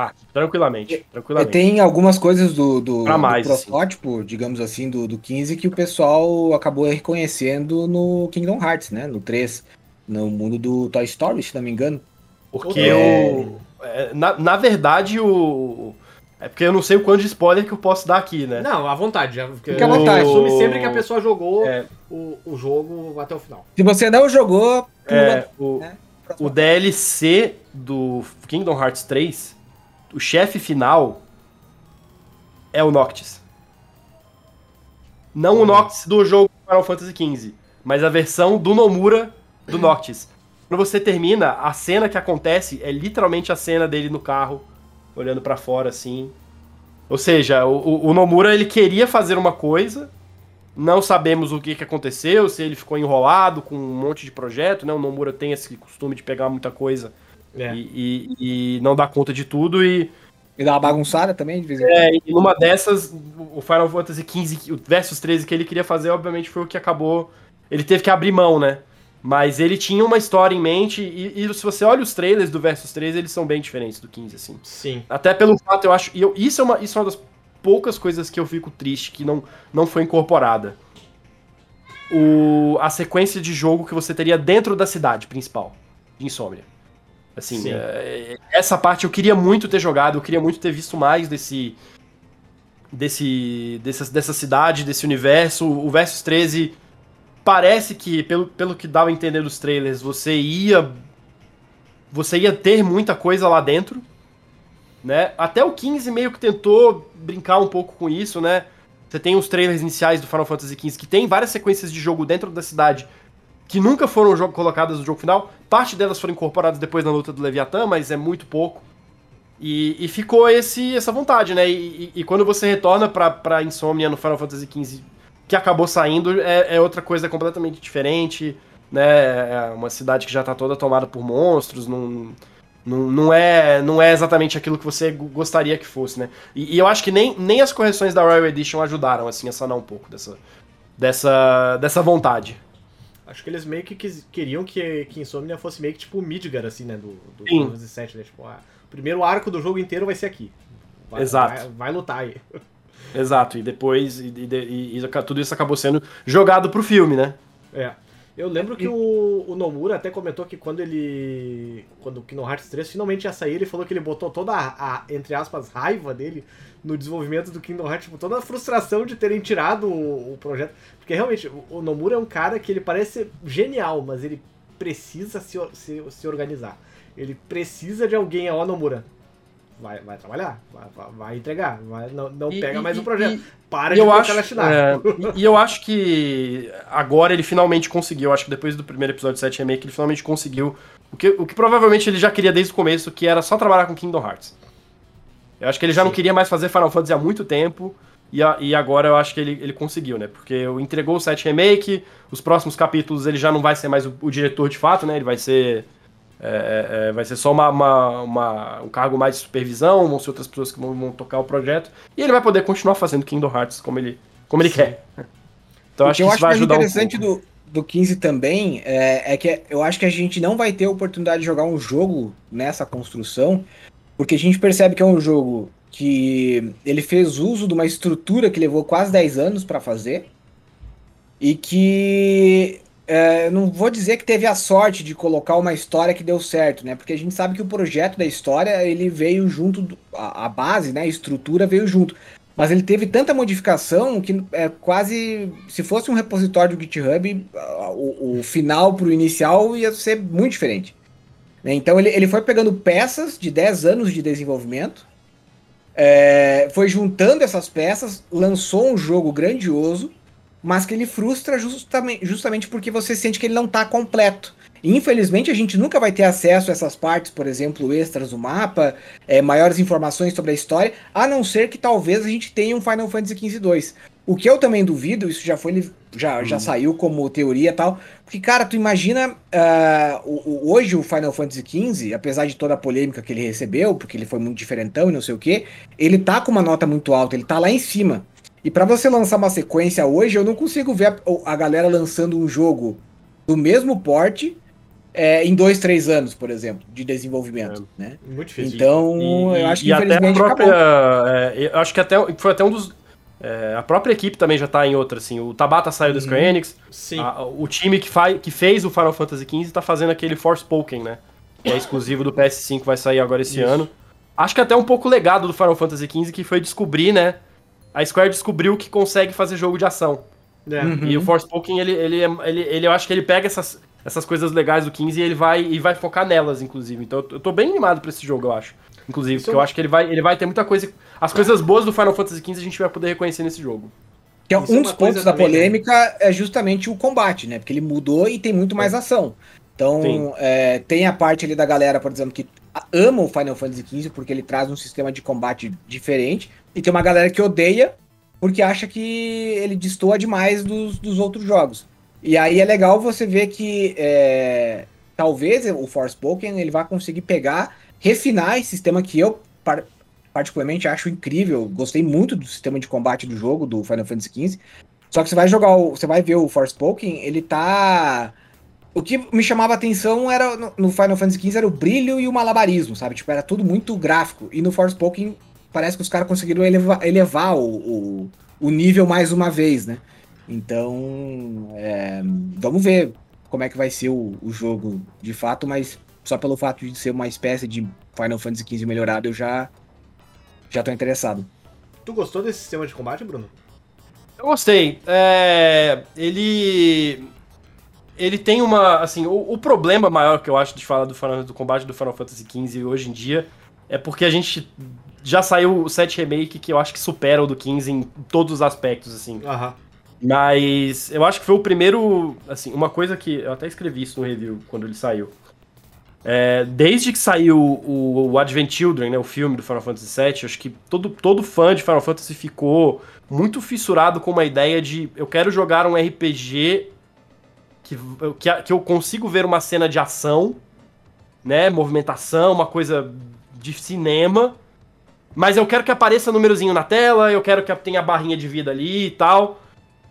Ah, tranquilamente, tranquilamente. Tem algumas coisas do, do, mais, do protótipo, digamos assim, do, do 15 que o pessoal acabou reconhecendo no Kingdom Hearts, né? No 3. No mundo do Toy Story, se não me engano. Porque É. o. é, Na, na verdade, o. É porque eu não sei o quanto de spoiler que eu posso dar aqui, né? Não, à vontade. já- porque Fica à vontade. Assume sempre que a pessoa jogou É. o, o jogo até o final. Se você não jogou, pula. É, o, né? o DLC do Kingdom Hearts 3, o chefe final é o Noctis. Não o Noctis do jogo Final Fantasy XV, mas a versão do Nomura do Noctis. Quando você termina, a cena que acontece é literalmente a cena dele no carro, olhando pra fora assim. Ou seja, o- o Nomura ele queria fazer uma coisa, não sabemos o que, que aconteceu, se ele ficou enrolado com um monte de projeto, né? O Nomura tem esse costume de pegar muita coisa É. e, e- e não dar conta de tudo. E, E dá uma bagunçada também, de vez em quando. é, e numa dessas, o Final Fantasy XV, o Versus 13 que ele queria fazer, obviamente, foi o que acabou. Ele teve que abrir mão, né? Mas ele tinha uma história em mente, e, e se você olha os trailers do Versus 13, eles são bem diferentes do 15, assim. Sim. Até pelo fato, eu acho. E eu, isso, é uma, isso é uma das poucas coisas que eu fico triste que não, não foi incorporada. O, a sequência de jogo que você teria dentro da cidade principal, de Insomnia. Assim, Sim. é, essa parte eu queria muito ter jogado, eu queria muito ter visto mais desse. Desse, dessa, dessa cidade, desse universo. O Versus 13 parece que, pelo, pelo que dava a entender nos trailers, você ia. Você ia ter muita coisa lá dentro né? Até o 15 meio que tentou brincar um pouco com isso, né? Você tem os trailers iniciais do Final Fantasy XV que tem várias sequências de jogo dentro da cidade que nunca foram jogo, colocadas no jogo final. Parte delas foram incorporadas depois na luta do Leviatã, mas é muito pouco. E, e ficou esse, essa vontade, né? E, e- e quando você retorna pra, pra Insomnia no Final Fantasy XV, que acabou saindo, é, é outra coisa completamente diferente, né? É uma cidade que já tá toda tomada por monstros, não, não, não, é, não é exatamente aquilo que você go- gostaria que fosse, né? E, e eu acho que nem, nem as correções da Royal Edition ajudaram, assim, a sanar um pouco dessa, dessa, dessa vontade. Acho que eles meio que quis- queriam que, que Insomnia fosse meio que tipo o Midgar, assim, né? Do, do Sim. Final Fantasy VII, né? Tipo, ah, o primeiro arco do jogo inteiro vai ser aqui. Vai, Exato. Vai, vai lutar aí. Exato, e depois e, e- e- e tudo isso acabou sendo jogado pro filme, né? É. Eu lembro que o, o Nomura até comentou que quando ele. Quando o Kingdom Hearts 3 finalmente ia sair, ele falou que ele botou toda a, a, entre aspas, raiva dele no desenvolvimento do Kingdom Hearts, tipo, toda a frustração de terem tirado o, o projeto. Porque realmente, o, o Nomura é um cara que ele parece genial, mas ele precisa se, se, se organizar. Ele precisa de alguém, ó, Nomura. Vai, vai trabalhar, vai, vai, entregar, vai, não, não E- pega e- mais o e- projeto. Para de eu acho, é, e, eu acho que agora ele finalmente conseguiu. Acho que depois do primeiro episódio de 7 Remake, ele finalmente conseguiu o que, o que provavelmente ele já queria desde o começo, que era só trabalhar com Kingdom Hearts. Eu acho que ele já não Sim. queria mais fazer Final Fantasy há muito tempo. E, a- e agora eu acho que ele, ele conseguiu, né? Porque entregou o 7 Remake, os próximos capítulos ele já não vai ser mais o, o diretor de fato, né? Ele vai ser. É, é, vai ser só uma, uma- uma- um cargo mais de supervisão, vão ser outras pessoas que vão, vão tocar o projeto. E ele vai poder continuar fazendo Kingdom Hearts como ele, como ele Sim. quer. Então acho que isso acho vai ajudar um interessante pouco. do, do 15 também é, é que eu acho que a gente não vai ter a oportunidade de jogar um jogo nessa construção, porque a gente percebe que é um jogo que ele fez uso de uma estrutura que levou quase 10 anos para fazer e que é, não vou dizer que teve a sorte de colocar uma história que deu certo, né? Porque a gente sabe que o projeto da história ele veio junto, do- a, a base, né? A estrutura veio junto. Mas ele teve tanta modificação que é quase. Se fosse um repositório do GitHub, o, o final pro inicial ia ser muito diferente. né? Então ele, ele foi pegando peças de 10 anos de desenvolvimento, é, foi juntando essas peças, lançou um jogo grandioso, mas que ele frustra justamente, justamente porque você sente que ele não está completo. Infelizmente, a gente nunca vai ter acesso a essas partes, por exemplo, extras do mapa, é, maiores informações sobre a história, a não ser que talvez a gente tenha um Final Fantasy XV 2. O que eu também duvido, isso já foi já, já uhum. saiu como teoria e tal, porque, cara, tu imagina uh, hoje o Final Fantasy XV, apesar de toda a polêmica que ele recebeu, porque ele foi muito diferentão e não sei o que, ele tá com uma nota muito alta, ele tá lá em cima. E para você lançar uma sequência hoje, eu não consigo ver a, a galera lançando um jogo do mesmo porte é, em dois, três anos, por exemplo, de desenvolvimento, é, né? Muito difícil. Então, e, eu acho que e infelizmente até a própria, é, eu acho que até foi até um dos é, a própria equipe também já tá em outra, assim. O Tabata saiu uhum. da Square Enix. Sim. A, o time que, faz, que fez o Final Fantasy XV tá fazendo aquele Forspoken, né? Que é exclusivo do PS5, vai sair agora esse Isso. ano. Acho que até um pouco legado do Final Fantasy XV, que foi descobrir, né? A Square descobriu que consegue fazer jogo de ação. É. Uhum. E o Forspoken, ele, ele, ele, ele, eu acho que ele pega essas, essas coisas legais do 15 e ele vai, e vai focar nelas, inclusive. Então eu tô bem animado pra esse jogo, eu acho. Inclusive, Isso porque eu acho que ele vai, ele vai ter muita coisa. As coisas boas do Final Fantasy XV a gente vai poder reconhecer nesse jogo. Que é um dos pontos da né? polêmica né? é justamente o combate, né? Porque ele mudou e tem muito mais ação. Então, é, tem a parte ali da galera, por exemplo, que ama o Final Fantasy XV porque ele traz um sistema de combate diferente. E tem uma galera que odeia porque acha que ele destoa demais dos, dos outros jogos. E aí é legal você ver que é, talvez o Forspoken ele vai conseguir pegar refinar esse sistema que eu particularmente acho incrível. Gostei muito do sistema de combate do jogo, do Final Fantasy XV. Só que você vai jogar, o, você vai ver o Forspoken, ele tá. O que me chamava atenção era no Final Fantasy XV era o brilho e o malabarismo, sabe? Tipo, era tudo muito gráfico. E no Forspoken parece que os caras conseguiram elevar, elevar o, o, o, nível mais uma vez, né? Então, é, vamos ver como é que vai ser o, o jogo de fato, mas só pelo fato de ser uma espécie de Final Fantasy XV melhorado, eu já, já tô interessado. Tu gostou desse sistema de combate, Bruno? Eu gostei. É, ele. Ele tem uma. Assim, o, o, problema maior que eu acho de falar do, Final, do combate do Final Fantasy XV hoje em dia é porque a gente já saiu o 7 Remake que eu acho que supera o do 15 em todos os aspectos, assim. Aham. Mas eu acho que foi o primeiro. Assim, uma coisa que. Eu até escrevi isso no review quando ele saiu. É, desde que saiu o, o, Advent Children, né, o filme do Final Fantasy VII, acho que todo, todo fã de Final Fantasy ficou muito fissurado com uma ideia de eu quero jogar um RPG que, que, que eu consigo ver uma cena de ação, né, movimentação, uma coisa de cinema, mas eu quero que apareça númerozinho na tela, eu quero que tenha a barrinha de vida ali e tal.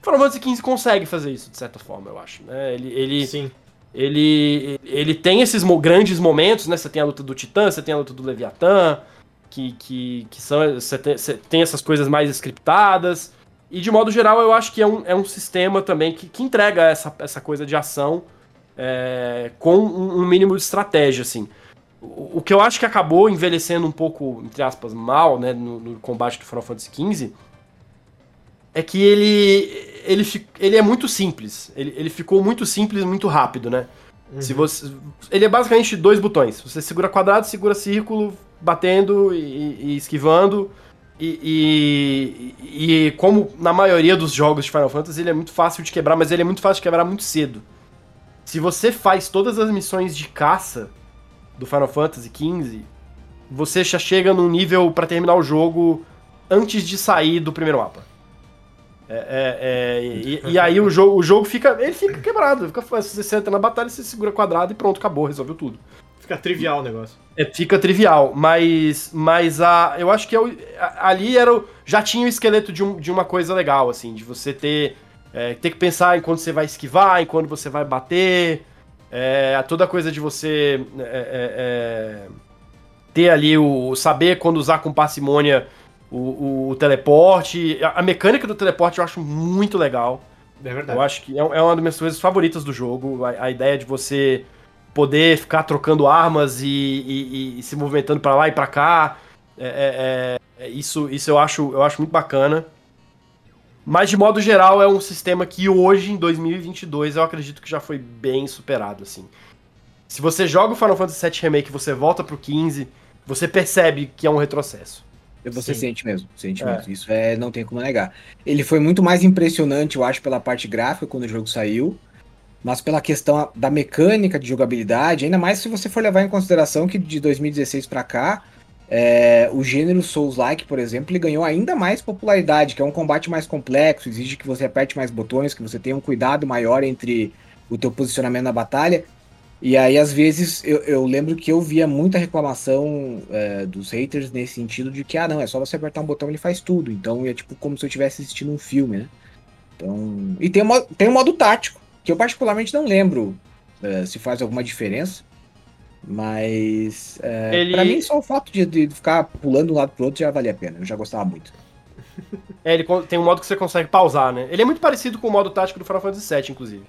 Final Fantasy XV consegue fazer isso, de certa forma, eu acho. Né? Ele, ele, Sim ele, ele tem esses grandes momentos, né? Você tem a luta do Titã, você tem a luta do Leviatã, que, que, que são. Você tem, você tem essas coisas mais scriptadas. E de modo geral, eu acho que é um, é um sistema também que, que entrega essa, essa coisa de ação é, com um, um, mínimo de estratégia, assim. O, que eu acho que acabou envelhecendo um pouco, entre aspas, mal, né, no, no combate do Final Fantasy XV, é que ele, ele, ele é muito simples. Ele, ele ficou muito simples muito rápido, né? Uhum. Se você, ele é basicamente dois botões. Você segura quadrado, segura círculo, batendo e, e esquivando. E, e, e, como na maioria dos jogos de Final Fantasy, ele é muito fácil de quebrar, mas ele é muito fácil de quebrar muito cedo. Se você faz todas as missões de caça do Final Fantasy XV, você já chega num nível para terminar o jogo antes de sair do primeiro mapa. É, é, é, e, e, aí o jogo, o jogo fica. Ele fica quebrado. Fica, você senta na batalha, você segura quadrado e pronto, acabou, resolveu tudo. Fica trivial o negócio. É, fica trivial, mas. Mas a. Eu acho que eu, a, ali era. Já tinha o esqueleto de, um, de uma coisa legal, assim, de você ter. É, ter que pensar em quando você vai esquivar, em quando você vai bater. É, toda a coisa de você é, é, é, ter ali o. saber quando usar com parcimônia o, o, teleporte. A, a, mecânica do teleporte eu acho muito legal. É verdade. Eu acho que é, é uma das minhas coisas favoritas do jogo. A, a ideia de você poder ficar trocando armas e, e, e se movimentando para lá e para cá. É, isso, isso eu acho, eu acho muito bacana. Mas de modo geral é um sistema que hoje, em 2022, eu acredito que já foi bem superado, assim. Se você joga o Final Fantasy VII Remake e você volta pro 15, você percebe que é um retrocesso. Você Sim. sente mesmo, sente mesmo. Isso é, não tem como negar. Ele foi muito mais impressionante, eu acho, pela parte gráfica quando o jogo saiu, mas pela questão da mecânica de jogabilidade, ainda mais se você for levar em consideração que de 2016 pra cá, é, o gênero Souls-like, por exemplo, ele ganhou ainda mais popularidade, que é um combate mais complexo, exige que você aperte mais botões, que você tenha um cuidado maior entre o teu posicionamento na batalha. E aí, às vezes, eu, eu lembro que eu via muita reclamação é, dos haters nesse sentido de que, ah, não, é só você apertar um botão e ele faz tudo. Então é tipo como se eu estivesse assistindo um filme, né? Então. E tem, um, tem um modo tático, que eu particularmente não lembro é, se faz alguma diferença. Mas. É, Ele- Pra mim, só o fato de, de ficar pulando de um lado pro outro já valia a pena. Eu já gostava muito. [laughs] É, ele tem um modo que você consegue pausar, né? Ele é muito parecido com o modo tático do Final Fantasy VII, inclusive.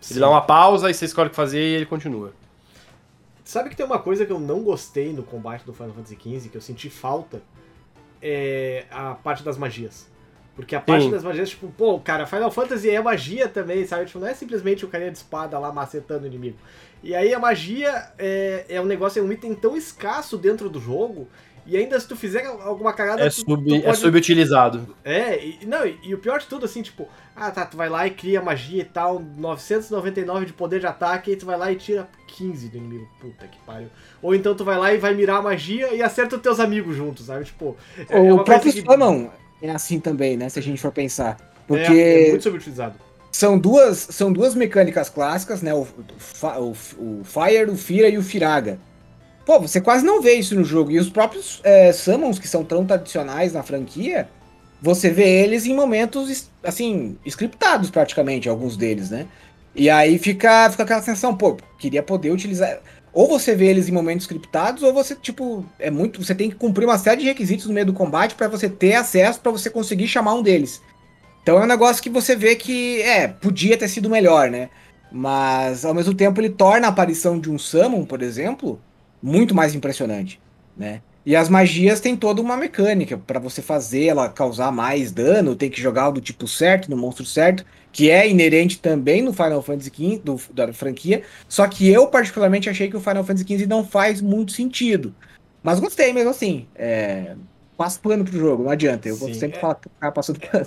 Sim. Ele dá uma pausa e você escolhe o que fazer e ele continua. Sabe que tem uma coisa que eu não gostei no combate do Final Fantasy XV, que eu senti falta? É a parte das magias. Porque a parte Sim. das magias, tipo, pô, cara, Final Fantasy é magia também, sabe? Tipo, não é simplesmente o carinha de espada lá macetando o inimigo. E aí a magia é, é um negócio, é um item tão escasso dentro do jogo, e ainda se tu fizer alguma cagada, É, sub, tu é pode subutilizado. é, e, não, e, e o pior de tudo, assim, tipo, ah tá, tu vai lá e cria magia e tal, 999 de poder de ataque, e tu vai lá e tira 15 do inimigo. Puta que pariu. Ou então tu vai lá e vai mirar a magia e acerta os teus amigos juntos, sabe? Tipo, é, é o uma próprio que- Summon é assim também, né? Se a gente for pensar. Porque. é, é muito subutilizado. São duas, são duas mecânicas clássicas, né? O, o, o, Fire, o Fira e o Firaga. Pô, você quase não vê isso no jogo. E os próprios é, Summons, que são tão tradicionais na franquia, você vê eles em momentos, assim, scriptados praticamente, alguns deles, né? E aí fica, fica aquela sensação, pô, queria poder utilizar. Ou você vê eles em momentos scriptados, ou você, tipo, é muito. Você tem que cumprir uma série de requisitos no meio do combate pra você ter acesso, pra você conseguir chamar um deles. Então é um negócio que você vê que, é, podia ter sido melhor, né? Mas, ao mesmo tempo, ele torna a aparição de um Summon, por exemplo, muito mais impressionante, né? E as magias têm toda uma mecânica pra você fazer ela causar mais dano, tem que jogar do tipo certo, no monstro certo, que é inerente também no Final Fantasy XV, do, da franquia, só que eu particularmente achei que o Final Fantasy XV não faz muito sentido. Mas gostei mesmo assim, é... Passo pano pro jogo, não adianta, eu vou Sim, sempre é. falar, ficar passando pano.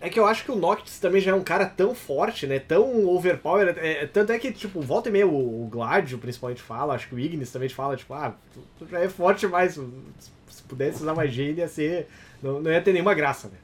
É que eu acho que o Noctis também já é um cara tão forte, né? Tão overpowered. É, tanto é que, tipo, volta e meia o, Gladio principalmente fala, acho que o Ignis também fala, tipo, ah, tu, tu já é forte demais. Se se pudesse usar magia, ia ser. Não, não ia ter nenhuma graça, né?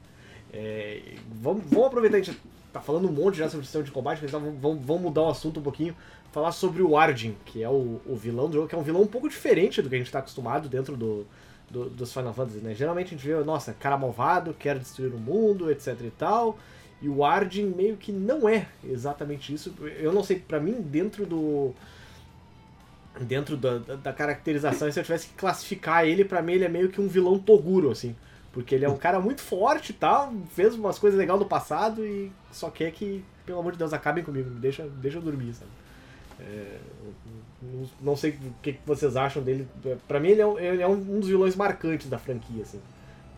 É, vamos, vamos aproveitar, a gente tá falando um monte já sobre sistema de combate, mas vamos, vamos, mudar o assunto um pouquinho. Falar sobre o Arjun, que é o, o vilão do jogo, que é um vilão um pouco diferente do que a gente tá acostumado dentro do, do- dos Final Fantasy, né? Geralmente a gente vê, nossa, cara malvado, quer destruir o mundo, etc e tal. E o Arjun meio que não é exatamente isso. Eu não sei, pra mim, dentro do. Dentro da, da- caracterização, se eu tivesse que classificar ele, pra mim ele é meio que um vilão Toguro, assim. Porque ele é um cara muito forte e tal, fez umas coisas legais no passado e só quer que, pelo amor de Deus, acabem comigo, me deixa, deixa eu dormir, sabe? É, não, sei o que vocês acham dele. Pra mim, ele é, um, ele é um dos vilões marcantes da franquia, assim.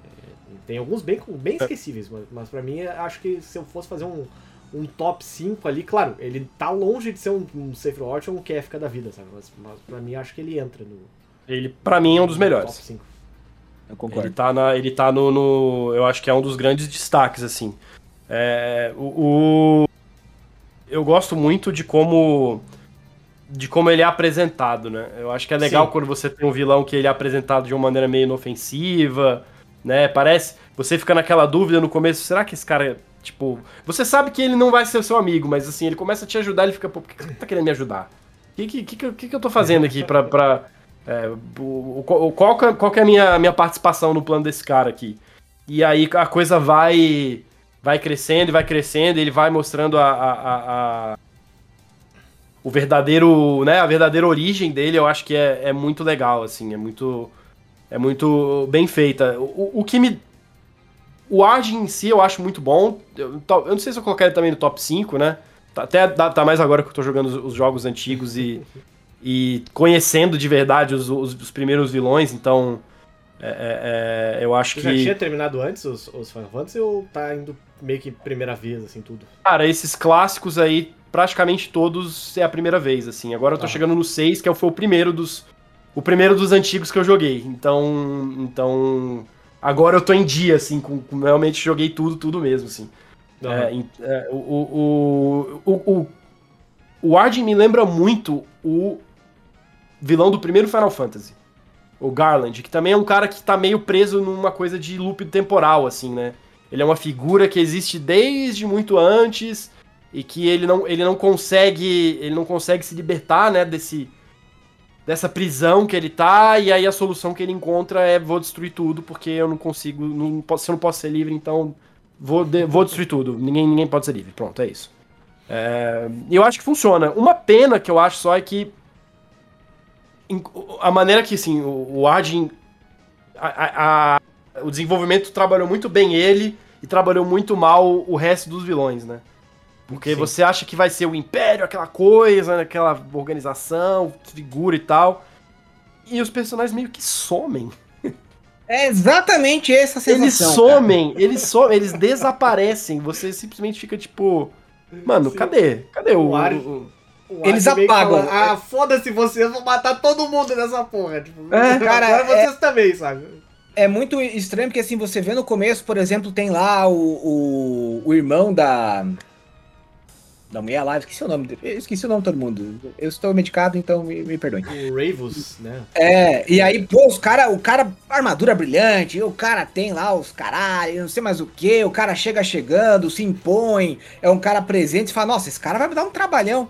É, tem alguns bem, bem esquecíveis, mas, mas pra mim, acho que se eu fosse fazer um, um top 5 ali, claro, ele tá longe de ser um, um Sephiroth ou um Kefka da vida, sabe? Mas, mas pra mim, acho que ele entra no, Ele, pra mim, é um dos no top melhores. 5. Eu Ele concordo. tá, na, ele tá no, no- Eu acho que é um dos grandes destaques, assim. É, o, o- Eu gosto muito de como. De como ele é apresentado, né? Eu acho que é legal Sim. quando você tem um vilão que ele é apresentado de uma maneira meio inofensiva, né? Parece. Você fica naquela dúvida no começo, será que esse cara. Tipo. Você sabe que ele não vai ser o seu amigo, mas assim, ele começa a te ajudar, ele fica, pô, por que você tá querendo me ajudar? O que, que, que, que, eu tô fazendo aqui pra. pra é, o, o- qual, é- qual que é a minha, minha participação no plano desse cara aqui? E aí a coisa vai vai crescendo e vai crescendo, ele vai mostrando a, a- a- a- o verdadeiro, né, a verdadeira origem dele, eu acho que é, é muito legal, assim, é muito é muito bem feita. O, o que me o em si eu acho muito bom. Eu, eu não sei se eu colocar ele também no top 5, né? Tá- Até dá- tá mais agora que eu tô jogando os, os jogos antigos e, [laughs] e conhecendo de verdade os, os- os primeiros vilões, então é- é- é, eu acho Você que. já tinha terminado antes os, os Final Fantasy ou tá indo meio que primeira vez, assim, tudo? Cara, esses clássicos aí, praticamente todos é a primeira vez, assim. Agora eu tô Ah. chegando no 6, que é foi o primeiro dos. O primeiro dos antigos que eu joguei. Então. Então. agora eu tô em dia, assim, com, com- realmente joguei tudo, tudo mesmo, assim. Aham. É, é, o, o, o, o, o Arden me lembra muito o vilão do primeiro Final Fantasy. O Garland, que também é um cara que tá meio preso numa coisa de loop temporal, assim, né? Ele é uma figura que existe desde muito antes e que ele não, ele não consegue ele não consegue se libertar, né, desse dessa prisão que ele tá e aí a solução que ele encontra é vou destruir tudo porque eu não consigo, não posso, se eu não posso ser livre, então vou, de- vou destruir tudo. Ninguém, ninguém pode ser livre. Pronto, é isso. É, eu acho que funciona. Uma pena que eu acho só é que a maneira que assim, o, o a- a- a- o desenvolvimento trabalhou muito bem ele e trabalhou muito mal o resto dos vilões, né? Porque Sim. você acha que vai ser o Império, aquela coisa, né, aquela organização, figura e tal. E os personagens meio que somem. É exatamente essa sensação. Eles cara. somem, eles somem, eles desaparecem. Você simplesmente fica tipo. Mano, Sim. cadê? Cadê o. O Ar- o- O Eles apagam. fala, ah, foda-se vocês, vou matar todo mundo nessa porra. Tipo, É, [laughs] cara, agora é- vocês também, sabe? É muito estranho porque assim, você vê no começo, por exemplo, tem lá o, o, o irmão da. Da mulher lá, esqueci o nome dele. Eu esqueci o nome de todo mundo. Eu estou medicado, então me, me perdoem. O Ravus, né? É, e aí, pô, os cara, o cara, armadura brilhante, o cara tem lá os caralho, não sei mais o que, o cara chega chegando, se impõe, é um cara presente, você fala, nossa, esse cara vai me dar um trabalhão.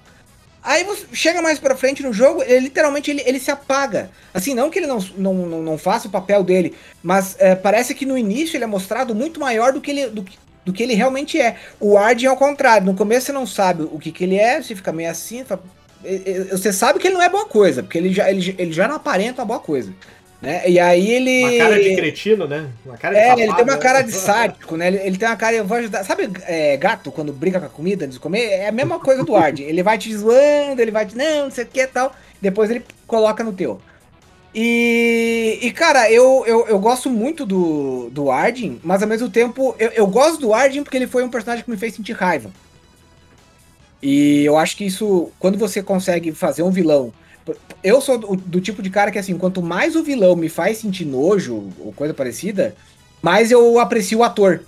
Aí você chega mais pra frente no jogo, ele literalmente ele, ele se apaga. Assim, não que ele não, não, não, não faça o papel dele, mas é, parece que no início ele é mostrado muito maior do que ele, do, do que ele realmente é. O Arden é ao contrário, no começo você não sabe o que, que ele é, você fica meio assim, fala, você sabe que ele não é boa coisa, porque ele já, ele, ele já não aparenta uma boa coisa. Né? E aí ele. Uma cara de cretino, né? Uma cara de É, ele tem uma né? cara de [laughs] sádico, né? Ele, ele tem uma cara, eu vou ajudar. Sabe, é, gato, quando brinca com a comida antes de comer? É a mesma coisa do Arden. Ele vai te zoando, ele vai te. Não, não sei o que e tal. Depois ele coloca no teu. E, e cara, eu, eu, eu gosto muito do, do Arden, mas ao mesmo tempo, eu, eu gosto do Arden porque ele foi um personagem que me fez sentir raiva. E eu acho que isso, quando você consegue fazer um vilão. Eu sou do, do tipo de cara que, assim, quanto mais o vilão me faz sentir nojo ou coisa parecida, mais eu aprecio o ator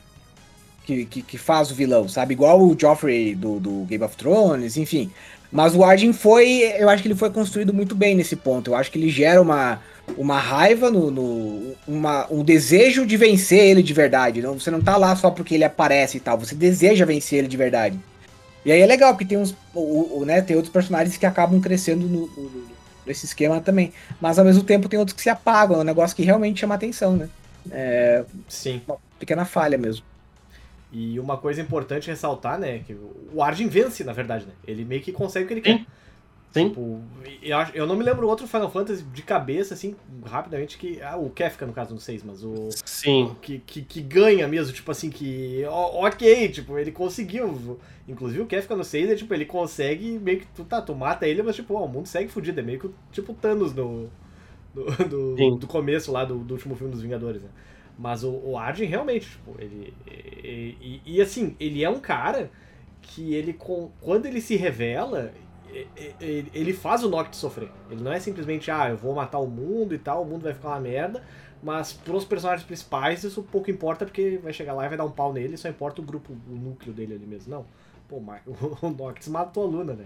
que, que, que faz o vilão, sabe? Igual o Joffrey do, do Game of Thrones, enfim. Mas o Arden foi. Eu acho que ele foi construído muito bem nesse ponto. Eu acho que ele gera uma, uma raiva, no, no- uma, um desejo de vencer ele de verdade. Não, você não tá lá só porque ele aparece e tal. Você deseja vencer ele de verdade. E aí é legal, porque tem uns. O, o- né, tem outros personagens que acabam crescendo no, no- nesse esquema também. Mas ao mesmo tempo tem outros que se apagam. É um negócio que realmente chama atenção, né? É Sim. uma pequena falha mesmo. E uma coisa importante ressaltar, né? Que o Arden vence, na verdade, né? Ele meio que consegue o que ele Sim. quer. Sim. Tipo, eu, acho- eu não me lembro outro Final Fantasy de cabeça, assim, rapidamente, que. Ah, o Kefka, no caso, não sei, mas o. Sim. Que, que, que ganha mesmo, tipo assim, que. ok, tipo, ele conseguiu. Inclusive o Kefka no 6 é tipo, ele consegue meio que. Tu, tá, tu mata ele, mas tipo, ó, o mundo segue fudido. É meio que tipo Thanos no. Do, do, do começo lá do, do último filme dos Vingadores, né? Mas o, o Arden realmente, tipo, ele. E, e- e, assim, ele é um cara que ele. Quando ele se revela. Ele faz o Noct sofrer. Ele não é simplesmente, ah, eu vou matar o mundo e tal, o mundo vai ficar uma merda. Mas pros personagens principais isso pouco importa, porque vai chegar lá e vai dar um pau nele, só importa o grupo, o núcleo dele ali mesmo. Não. Pô, o [laughs] Noctis matou a Luna, né?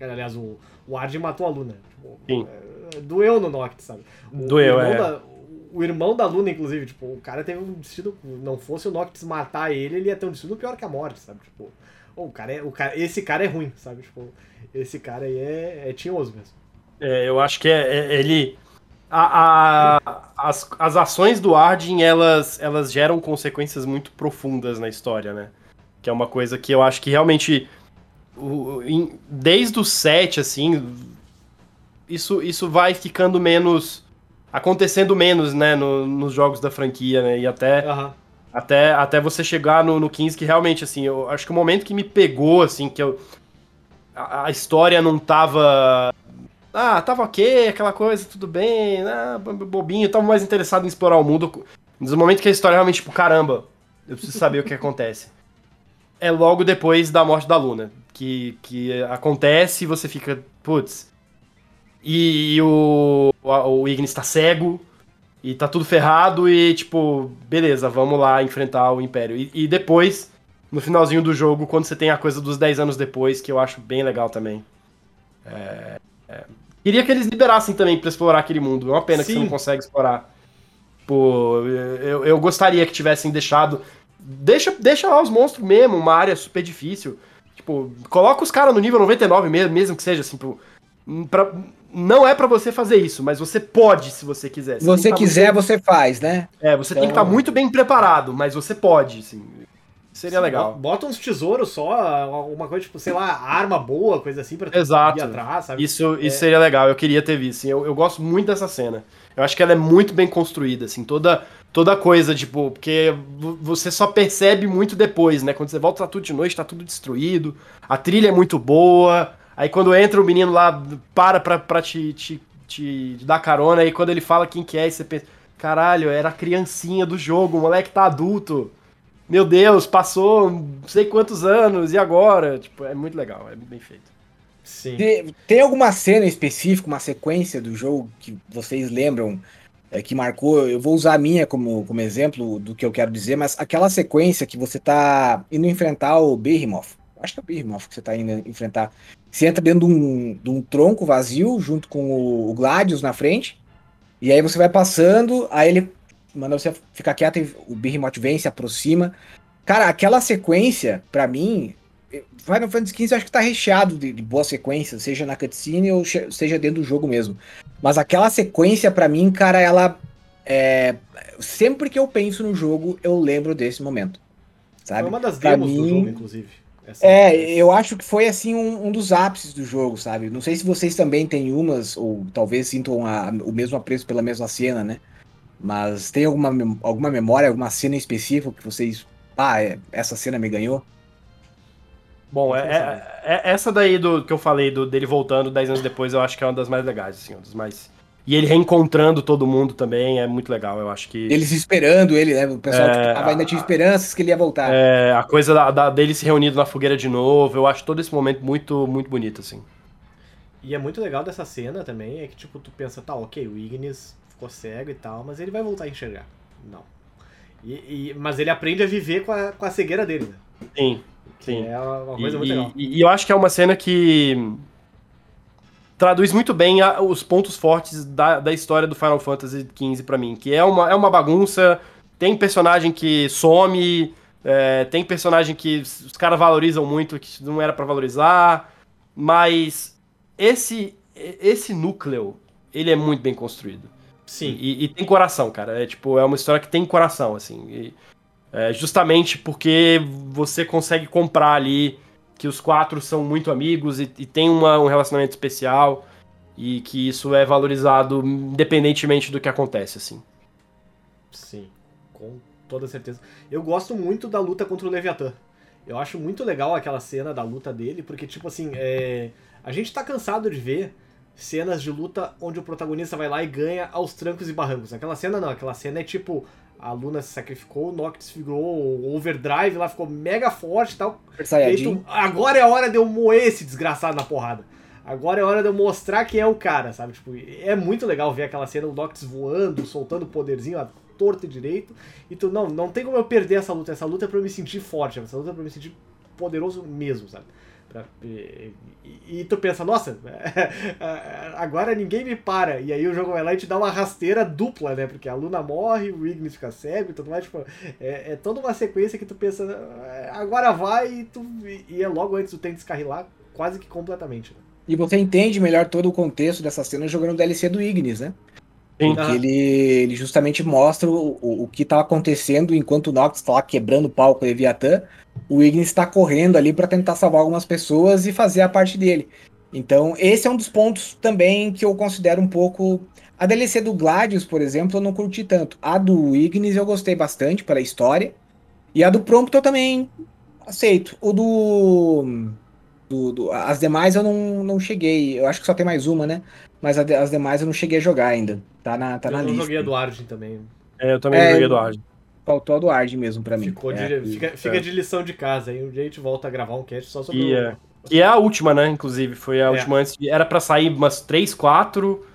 Aliás, o, o Arden matou a Luna. Tipo, é, doeu no Noctis, sabe? O, Doeu, o é. O irmão da Luna, inclusive, tipo, o cara teve um destino. Não fosse o Noctis matar ele, ele ia ter um destino pior que a morte, sabe? Tipo, o cara é, o cara, esse cara é ruim, sabe? Tipo, esse cara aí é, é tinhoso mesmo. É, eu acho que é, é- ele. A, a- as, as ações do Arden, elas, elas geram consequências muito profundas na história, né? Que é uma coisa que eu acho que realmente. o- em- desde o 7, assim. Isso, isso vai ficando menos. Acontecendo menos, né? no- nos jogos da franquia, né? E até. Aham. Até, até você chegar no, no 15, que realmente, assim, eu acho que o momento que me pegou, assim, que eu. A, a história não tava. Ah, tava ok, aquela coisa, tudo bem, ah, bo- bobinho, tava mais interessado em explorar o mundo. No momento que a história realmente, tipo, caramba, eu preciso saber o que acontece. É logo depois da morte da Luna. Que, que acontece e você fica, putz. E, o, o Ignis tá cego. e tá tudo ferrado e, tipo, beleza, vamos lá enfrentar o Império. E, e depois, no finalzinho do jogo, quando você tem a coisa dos 10 anos depois, que eu acho bem legal também. É, é. Queria que eles liberassem também pra explorar aquele mundo. É uma pena Sim. que você não consegue explorar. Pô, eu, eu gostaria que tivessem deixado. Deixa, deixa lá os monstros mesmo, uma área super difícil. Tipo, coloca os caras no nível 99 mesmo, mesmo que seja assim, pro, pra, não é para você fazer isso, mas você pode se você quiser. Se você tá quiser, muito... você faz, né? É, você então... tem que estar tá muito bem preparado, mas você pode, assim. Seria Sim, legal. Bota uns tesouros só, uma coisa tipo, sei lá, arma boa, coisa assim pra Exato. ir atrás, sabe? Isso, isso é. seria legal, eu queria ter visto. Assim, eu, eu gosto muito dessa cena. Eu acho que ela é muito bem construída, assim, toda, toda coisa, tipo, porque você só percebe muito depois, né? Quando você volta, tá tudo de noite, tá tudo destruído, a trilha é muito boa, aí quando entra o menino lá, para pra, pra te, te, te dar carona, aí quando ele fala quem que é, você pensa, caralho, era a criancinha do jogo, o moleque tá adulto meu Deus, passou não sei quantos anos, e agora? Tipo, é muito legal, é bem feito. Sim. Tem, tem alguma cena específica, uma sequência do jogo que vocês lembram é, que marcou? Eu vou usar a minha como, como exemplo do que eu quero dizer, mas aquela sequência que você tá indo enfrentar o Behemoth. Acho que é o Behemoth que você tá indo enfrentar. Você entra dentro de um, de um tronco vazio, junto com o, o Gladius na frente. E aí você vai passando, aí ele manda você ficar quieto e o Behemoth vem, se aproxima. Cara, aquela sequência, para mim, Final Fantasy XV eu acho que tá recheado de, de boas sequências, seja na cutscene ou seja dentro do jogo mesmo. Mas aquela sequência, para mim, cara, ela. É, sempre que eu penso no jogo, eu lembro desse momento. Sabe? Foi uma das demos mim, do jogo, inclusive. É, eu acho que foi assim um, um, dos ápices do jogo, sabe? Não sei se vocês também têm umas, ou talvez sintam a, o mesmo apreço pela mesma cena, né? Mas tem alguma, alguma memória, alguma cena específica que vocês. Ah, é, essa cena me ganhou? Bom, é, é, é, essa daí do que eu falei do, dele voltando 10 anos depois, eu acho que é uma das mais legais, assim, uma das mais. E ele reencontrando todo mundo também é muito legal, eu acho que. Eles esperando ele, né? O pessoal é, que tava, ainda tinha esperanças que ele ia voltar. É, a coisa da, da, dele se reunindo na fogueira de novo, eu acho todo esse momento muito, muito bonito, assim. E é muito legal dessa cena também, é que, tipo, tu pensa, tá, ok, o Ignis ficou cego e tal, mas ele vai voltar a enxergar. Não. E, e, mas ele aprende a viver com a, com a cegueira dele, né? Sim, sim. É uma coisa e, muito legal. E, e, eu acho que é uma cena que traduz muito bem a, os pontos fortes da, da história do Final Fantasy XV para mim, que é uma, é uma bagunça, tem personagem que some, é, tem personagem que os caras valorizam muito, que não era para valorizar, mas esse, esse núcleo, ele é muito bem construído. Sim. E, e, tem coração, cara. É tipo, é uma história que tem coração, assim. E, é, justamente porque você consegue comprar ali que os quatro são muito amigos e, e tem uma, um relacionamento especial e que isso é valorizado independentemente do que acontece, assim. Sim, com toda certeza. Eu gosto muito da luta contra o Leviatã. Eu acho muito legal aquela cena da luta dele, porque, tipo assim, é... a gente tá cansado de ver cenas de luta onde o protagonista vai lá e ganha aos trancos e barrancos. Aquela cena não, aquela cena é tipo, a Luna se sacrificou, o Noctis virou o Overdrive lá, ficou mega forte e tal. Agora é a hora de eu moer esse desgraçado na porrada. Agora é hora de eu mostrar quem é o cara, sabe? Tipo, é muito legal ver aquela cena, o Noctis voando, soltando o poderzinho a torto e direito. E tu, não, não tem como eu perder essa luta. Essa luta é pra eu me sentir forte, essa luta é pra eu me sentir poderoso mesmo, sabe? Pra, e, e, tu pensa, nossa, [laughs] agora ninguém me para. E aí o jogo vai lá e te dá uma rasteira dupla, né? Porque a Luna morre, o Ignis fica cego e tudo mais. Tipo, é, é toda uma sequência que tu pensa, agora vai e, tu, e é logo antes tu tem que descarrilar quase que completamente. Né? E você entende melhor todo o contexto dessa cena jogando o DLC do Ignis, né? Sim. Porque ele, ele justamente mostra o, o, o que estava acontecendo enquanto o Nox estava quebrando o palco Leviatã o Ignis está correndo ali para tentar salvar algumas pessoas e fazer a parte dele. Então, esse é um dos pontos também que eu considero um pouco. A DLC do Gladius, por exemplo, eu não curti tanto. A do Ignis eu gostei bastante pela história. E a do Prompto eu também aceito. O do. do, do as demais eu não, não cheguei. Eu acho que só tem mais uma, né? Mas a, as demais eu não cheguei a jogar ainda. Tá na, tá eu na lista. Eu joguei a do Argent também. É, eu também é, joguei a do Argent faltou a do Ard mesmo pra mim. Ficou de, é, fica, fica de lição de casa, aí um dia a gente volta a gravar um cast só sobre e, o... É, e é a última, né? Inclusive, foi a é. última antes. De, era para sair umas 3, 4.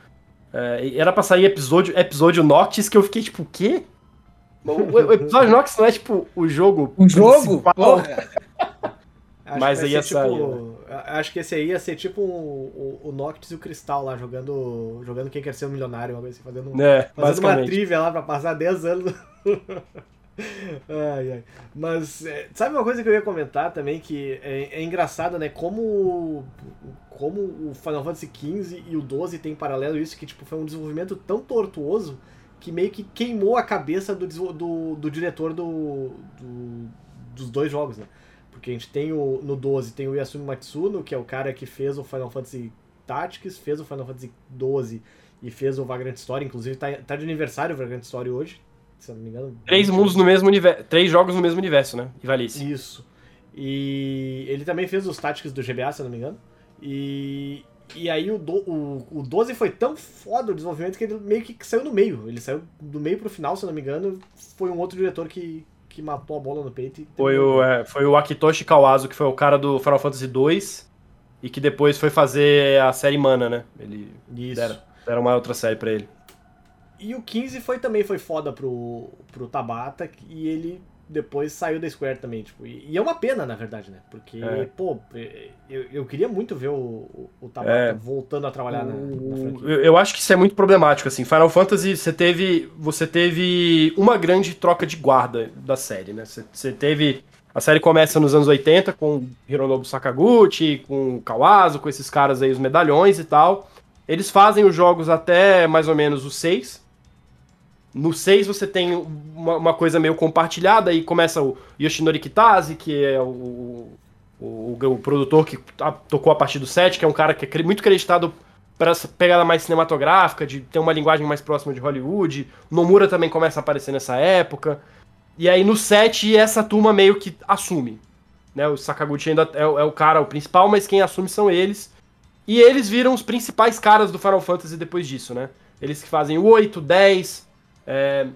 É, era pra sair episódio, episódio Noctis que eu fiquei tipo, o quê? O, o episódio Noctis não é tipo o jogo. Um jogo? Porra. Acho Mas aí ia sair, tipo, Acho que esse aí ia ser tipo o, o, o Noctis e o Cristal lá, jogando, jogando Quem Quer Ser um Milionário, uma coisa assim, fazendo, É, fazendo uma trivia lá pra passar 10 anos. [laughs] ai, ai. Mas, é, sabe uma coisa que eu ia comentar também, que é, é engraçado, né? Como, como o Final Fantasy XV e o 12 tem em paralelo isso, que tipo, foi um desenvolvimento tão tortuoso que meio que queimou a cabeça do, do, do diretor do, do- dos dois jogos, né? Porque a gente tem o, no 12 tem o Yasumi Matsuno, que é o cara que fez o Final Fantasy Tactics, fez o Final Fantasy 12 e fez o Vagrant Story, inclusive tá, tá de aniversário o Vagrant Story hoje, se eu não me engano. Três 20. mundos no mesmo universo. Três jogos no mesmo universo, né? E Valice. Isso. E ele também fez os Tactics do GBA, se eu não me engano. E, e aí o, do, o, o 12 foi tão foda o desenvolvimento que ele meio que saiu no meio. Ele saiu do meio pro final, se eu não me engano. Foi um outro diretor que, que matou a bola no peito. E Foi o, é, foi o Akitoshi Kawazu, que foi o cara do Final Fantasy II. E que depois foi fazer a série Mana, né? Ele Isso. deram, deram uma outra série pra ele. E o 15 foi também foi foda pro, pro Tabata e ele depois saiu da Square também, tipo. E, e é uma pena, na verdade, né? Porque, É. pô, eu, eu queria muito ver o, o, o Tabata É. voltando a trabalhar na, na franquia. Eu, eu acho que isso é muito problemático, assim. Final Fantasy, você teve, você teve uma grande troca de guarda da série, né? Você, você teve... A série começa nos anos 80 com Hironobu Sakaguchi, com Kawazu, com esses caras aí, os medalhões e tal. Eles fazem os jogos até mais ou menos o 6. No 6 você tem uma, uma coisa meio compartilhada, aí começa o Yoshinori Kitase, que é o, o, o produtor que a- tocou a partir do 7, que é um cara que é muito acreditado para pegada mais cinematográfica, de ter uma linguagem mais próxima de Hollywood. Nomura também começa a aparecer nessa época. E aí no 7 essa turma meio que assume. Né? O Sakaguchi ainda é, é o cara o principal, mas quem assume são eles. E eles viram os principais caras do Final Fantasy depois disso, né? Eles que fazem o 8, 10. É,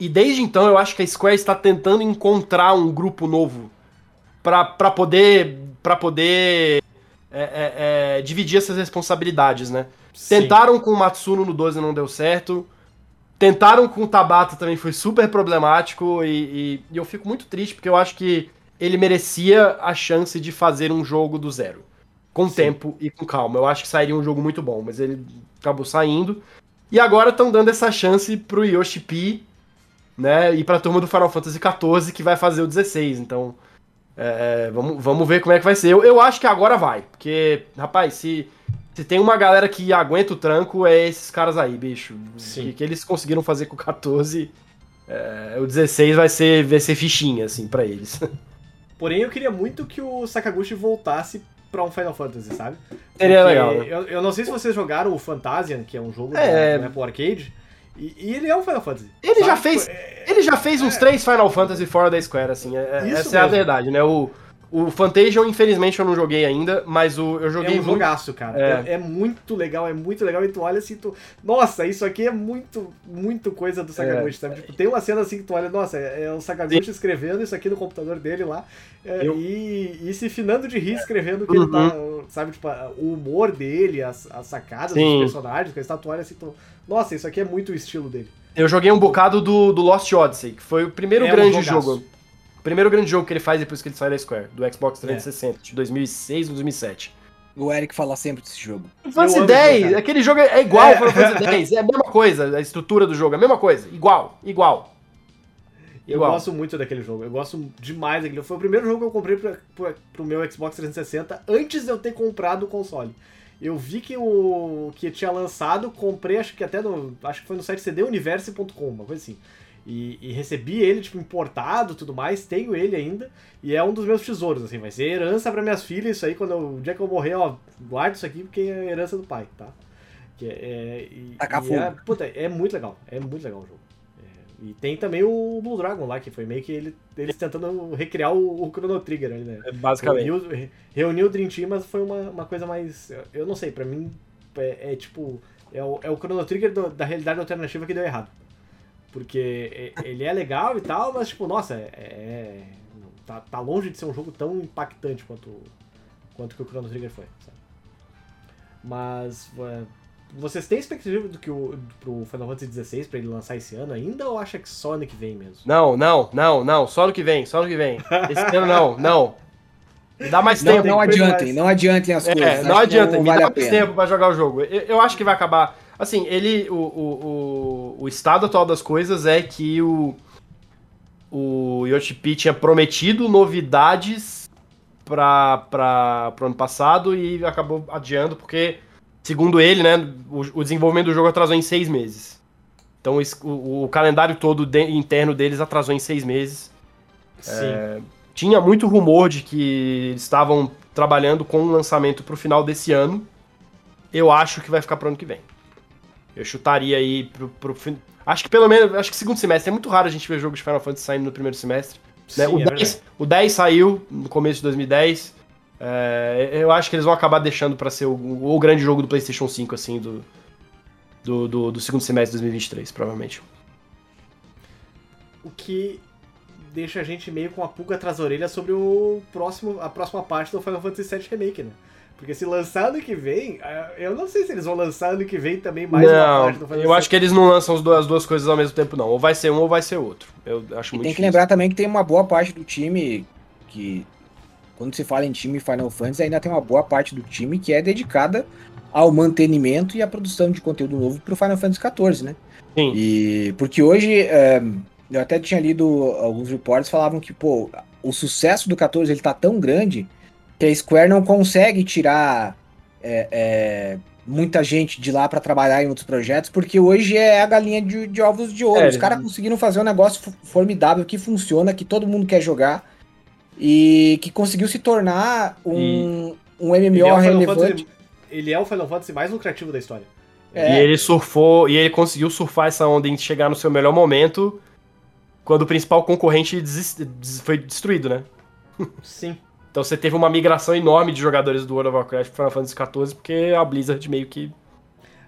E desde então eu acho que a Square está tentando encontrar um grupo novo pra pra poder, pra poder é, é, é, dividir essas responsabilidades, né? Sim. Tentaram com o Matsuno no 12 não deu certo. Tentaram com o Tabata também foi super problemático. E, e- e eu fico muito triste porque eu acho que ele merecia a chance de fazer um jogo do zero. Com Sim. tempo e com calma. Eu acho que sairia um jogo muito bom, mas ele acabou saindo. E agora estão dando essa chance pro Yoshi P, né? E pra turma do Final Fantasy XIV que vai fazer o 16. Então, é, vamos, vamos ver como é que vai ser. Eu, eu acho que agora vai. Porque, rapaz, se, se tem uma galera que aguenta o tranco, é esses caras aí, bicho. Sim. Que, que eles conseguiram fazer com o 14. é, o 16 vai ser, vai ser fichinha, assim, pra eles. [laughs] Porém, eu queria muito que o Sakaguchi voltasse pra um Final Fantasy, sabe? Seria Porque legal, né? Eu, eu não sei se vocês jogaram o Fantasian, que é um jogo É. do Apple Arcade, e, e ele é um Final Fantasy. Ele sabe? já fez- É, Ele já fez uns três Final Fantasy fora da Square, assim. é- é- essa é a mesmo. verdade, né? O, o Fantasia, infelizmente, eu não joguei ainda, mas o, eu é joguei um muito. jogaço, cara. É. É. é muito legal, é muito legal. E tu olha assim, tu. Nossa, isso aqui é muito, muito coisa do Sakaguchi, sabe? Tipo, tem uma cena assim que tu olha, nossa, é, é o Sakaguchi escrevendo isso aqui no computador dele lá. é, Eu- e, e se finando de rir escrevendo o que ele tá. Sabe, tipo, o humor dele, as, as sacadas Sim. dos personagens, que tu olha assim, tu. Nossa, isso aqui é muito o estilo dele. Eu joguei um bocado do, do Lost Odyssey, que foi o primeiro É um grande jogaço. jogo. O primeiro grande jogo que ele faz depois que ele sai da Square, do Xbox 360, de 2006 ou 2007. O Eric fala sempre desse jogo. Final Fantasy amo esse jogo, 10, cara. aquele jogo é igual ao Final Fantasy 10, é a mesma coisa, a estrutura do jogo, é a mesma coisa, igual, igual. Eu Igual. gosto muito daquele jogo. Eu gosto demais daquele jogo. Foi o primeiro jogo que eu comprei pra, pra, pro meu Xbox 360 antes de eu ter comprado o console. Eu vi que o que tinha lançado, comprei, acho que até no. Acho que foi no site cduniverse.com, uma coisa assim. E, e recebi ele, tipo, importado e tudo mais, tenho ele ainda. E é um dos meus tesouros, assim, vai ser herança pra minhas filhas, isso aí, quando eu, o dia que eu morrer, ó, guarda isso aqui porque é herança do pai, tá? Que é, é, e, Tacar e é, puta, é muito legal, é muito legal o jogo. É, e tem também o Blue Dragon lá, que foi meio que ele, eles tentando recriar o, o Chrono Trigger ali, né? Basicamente. Reuniu, reuniu o Dream Team, mas foi uma, uma coisa mais. eu- não sei, pra mim é, é tipo. É o, é o Chrono Trigger do- da realidade alternativa que deu errado. Porque é- ele é legal e tal, mas tipo, nossa, é. é- tá, tá longe de ser um jogo tão impactante quanto, quanto que o Chrono Trigger foi, sabe? Mas. é, vocês têm expectativa do que o pro Final Fantasy XVI pra ele lançar esse ano ainda ou acha que só ano que vem mesmo? Não, não, não, não. Só ano que vem, só ano que vem. Esse ano não, não. Dá mais Não, tempo. não adiantem, mais. não adiantem as coisas. É, não que adianta, me vale dá mais pena. tempo pra jogar o jogo. Eu, eu acho que vai acabar. Assim, ele. O, o, o, o estado atual das coisas é que o. O Yoshipi tinha prometido novidades para para pro ano passado e acabou adiando porque, segundo ele, né, o, o desenvolvimento do jogo atrasou em seis meses. Então o, o calendário todo de- interno deles atrasou em seis meses. Sim. Tinha muito rumor de que eles estavam trabalhando com um lançamento pro final desse ano. Eu acho que vai ficar pro ano que vem. Eu chutaria aí pro, pro fin- Acho que pelo menos. Acho que segundo semestre. É muito raro a gente ver jogo de Final Fantasy saindo no primeiro semestre. né? Sim, o, é 10, verdade. o 10 saiu no começo de 2010. É, eu acho que eles vão acabar deixando pra ser o, o grande jogo do PlayStation 5, assim, do, do, do, do segundo semestre de 2023, provavelmente. O que deixa a gente meio com a pulga atrás da orelha sobre o próximo, a próxima parte do Final Fantasy VII Remake, né? Porque se lançar ano que vem, eh, eu não sei se eles vão lançar ano que vem também mais uma não, parte do Final eu acho que eles não lançam as duas, as duas coisas ao mesmo tempo, não. Ou vai ser um ou vai ser outro. Eu acho E muito tem que difícil. lembrar também que tem uma boa parte do time que, quando se fala em time Final Fantasy, ainda tem uma boa parte do time que é dedicada ao mantenimento e à produção de conteúdo novo pro Final Fantasy XIV, né? Sim. E porque hoje é, eu até tinha lido alguns reportes falavam que pô, o sucesso do 14 ele tá tão grande que a Square não consegue tirar é, é, muita gente de lá para trabalhar em outros projetos, porque hoje é a galinha de, de ovos de ouro. É, Os caras conseguiram fazer um negócio fo- formidável que funciona, que todo mundo quer jogar e que conseguiu se tornar um, um Ele MMO é, relevante. Fantasy, ele é o Final Fantasy mais lucrativo da história. É. E ele surfou, e ele conseguiu surfar essa onda em chegar no seu melhor momento quando o principal concorrente foi destruído, né? Sim. Então você teve uma migração enorme de jogadores do World of Warcraft pro Final Fantasy XIV, porque a Blizzard meio que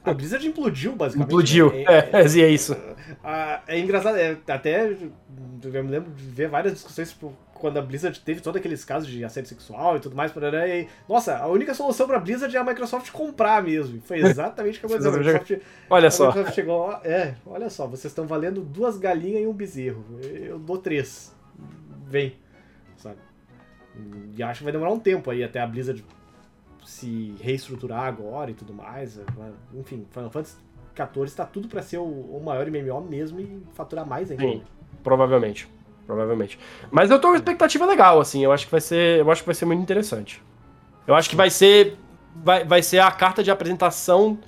A Blizzard implodiu, basicamente. implodiu. né? É, [laughs] é, é isso. Ah, é engraçado, é, até eu me lembro de ver várias discussões tipo, quando a Blizzard teve todos aqueles casos de assédio sexual e tudo mais, por aí. Nossa, a única solução pra Blizzard é a Microsoft comprar mesmo. E Foi [laughs] exatamente o que aconteceu. A Microsoft, Olha a só. Microsoft chegou, é, olha só, vocês estão valendo duas galinhas e um bezerro. Eu dou três. Vem. E acho que vai demorar um tempo aí até a Blizzard se reestruturar agora e tudo mais. Enfim, Final Fantasy XIV tá tudo pra ser o, maior MMO mesmo e faturar mais ainda. Sim. Provavelmente. Provavelmente. Mas eu tô com uma expectativa legal, assim. Eu acho que vai ser. Eu acho que vai ser muito interessante. Eu acho que vai ser. Vai, vai ser a carta de apresentação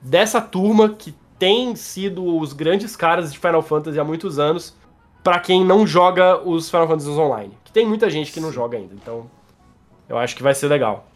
dessa turma que tem sido os grandes caras de Final Fantasy há muitos anos pra quem não joga os Final Fantasy online. Que tem muita gente que não joga ainda. Então. Eu acho que vai ser legal.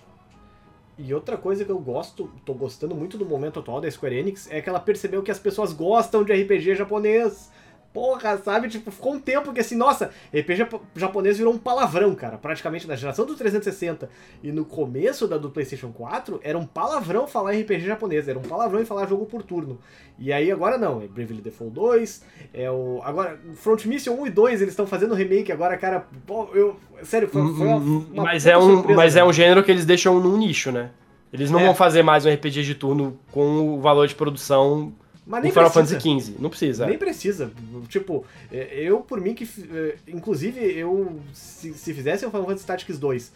E outra coisa que eu gosto, tô gostando muito do momento atual da Square Enix, é que ela percebeu que as pessoas gostam de RPG japonês. Porra, sabe? Tipo, ficou um tempo que assim, nossa, RPG jap- japonês virou um palavrão, cara. Praticamente na geração do 360 e no começo da do PlayStation 4, era um palavrão falar RPG japonês, era um palavrão em falar jogo por turno. E aí agora não, é Bravely Default 2, é o. Agora, Front Mission 1 e 2, eles estão fazendo remake agora, cara. Pô, eu. Sério, foi, foi uma, uma mas é um, surpresa, mas é um gênero que eles deixam num nicho, né? Eles não É. vão fazer mais um RPG de turno com o valor de produção Mas nem Final precisa. Fantasy XV. Não precisa. Nem precisa. Tipo, é, eu, por mim, que. é, Inclusive, eu. Se, se fizesse um Final Fantasy Tactics 2,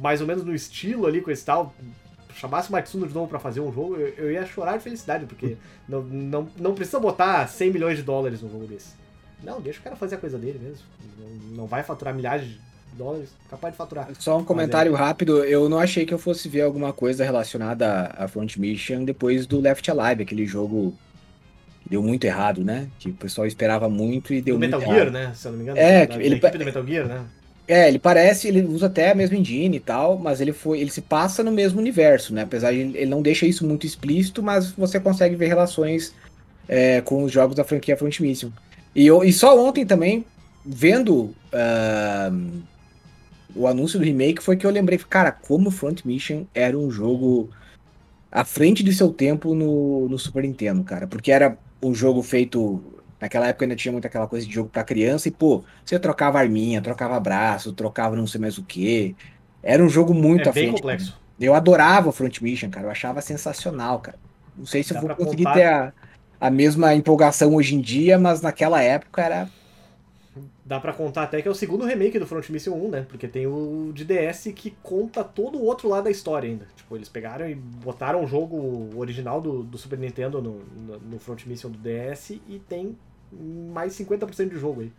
mais ou menos no estilo ali com esse tal, chamasse o Matsuno de novo pra fazer um jogo, eu, eu ia chorar de felicidade, porque [laughs] não, não, não precisa botar 100 milhões de dólares num jogo desse. Não, deixa o cara fazer a coisa dele mesmo. Não, não vai faturar milhares de dólares, capaz de faturar. Só um comentário rápido, eu não achei que eu fosse ver alguma coisa relacionada a Front Mission depois do Left Alive, aquele jogo deu muito errado, né? Que o pessoal esperava muito e deu Do muito Metal errado. Gear, né? Se eu não me engano. É, da, que da ele- equipe do Metal Gear, né? É, ele parece, ele usa até a mesma engine e tal, mas ele foi, ele se passa no mesmo universo, né? Apesar de ele não deixa isso muito explícito, mas você consegue ver relações é, com os jogos da franquia Front Mission. E, eu, e só ontem também, vendo ah, o anúncio do remake, foi que eu lembrei, cara, como Front Mission era um jogo à frente de seu tempo no, no Super Nintendo, cara. Porque era um jogo feito. Naquela época ainda tinha muito aquela coisa de jogo pra criança, e pô, você trocava arminha, trocava braço, trocava não sei mais o que. Era um jogo muito É bem frente. complexo. Eu adorava o Front Mission, cara. Eu achava sensacional, cara. Não sei se Dá eu vou conseguir contar- ter a, a mesma empolgação hoje em dia, mas naquela época era. Dá pra contar até que é o segundo remake do Front Mission 1, né? Porque tem o de DS que conta todo o outro lado da história ainda. Tipo, eles pegaram e botaram o jogo original do, do Super Nintendo no, no, no Front Mission do DS e tem mais 50% de jogo aí.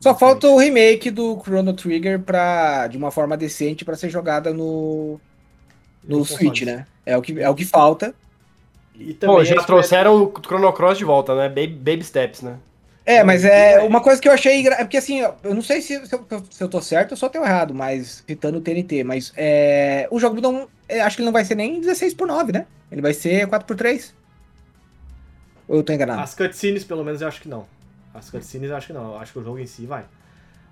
Só falta o remake do Chrono Trigger pra, de uma forma decente pra ser jogada no, no No Switch, console. né? É o que, é o que falta. E Pô, já trouxeram o Chrono Cross de volta, né? Baby, baby steps, né? É, mas é vai- uma coisa que eu achei. engra- é Porque assim, eu não sei se, se, eu, se eu tô certo ou só tô errado, mas citando o TNT, mas é, o jogo não. é, acho que ele não vai ser nem 16 por 9, né? Ele vai ser 4 por 3 Ou eu tô enganado? As cutscenes, pelo menos, eu acho que não. As cutscenes, eu acho que não. Eu acho que o jogo em si vai.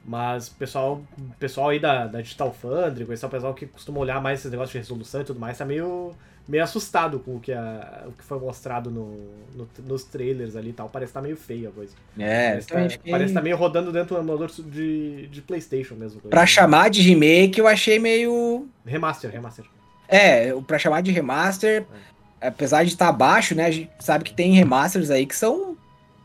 Mas pessoal, pessoal aí da, da Digital Foundry, esse é o pessoal que costuma olhar mais esses negócios de resolução e tudo mais, tá meio, meio assustado com o que, a, o que foi mostrado no, no- nos trailers ali e tal. Parece que tá meio feio a coisa. é, parece, tá, fiquei- parece que tá meio rodando dentro do emulador de, de Playstation mesmo. coisa. Pra chamar de remake, eu achei meio. Remaster, remaster. É, pra chamar de remaster, apesar de estar abaixo, né? A gente sabe que tem remasters aí que são.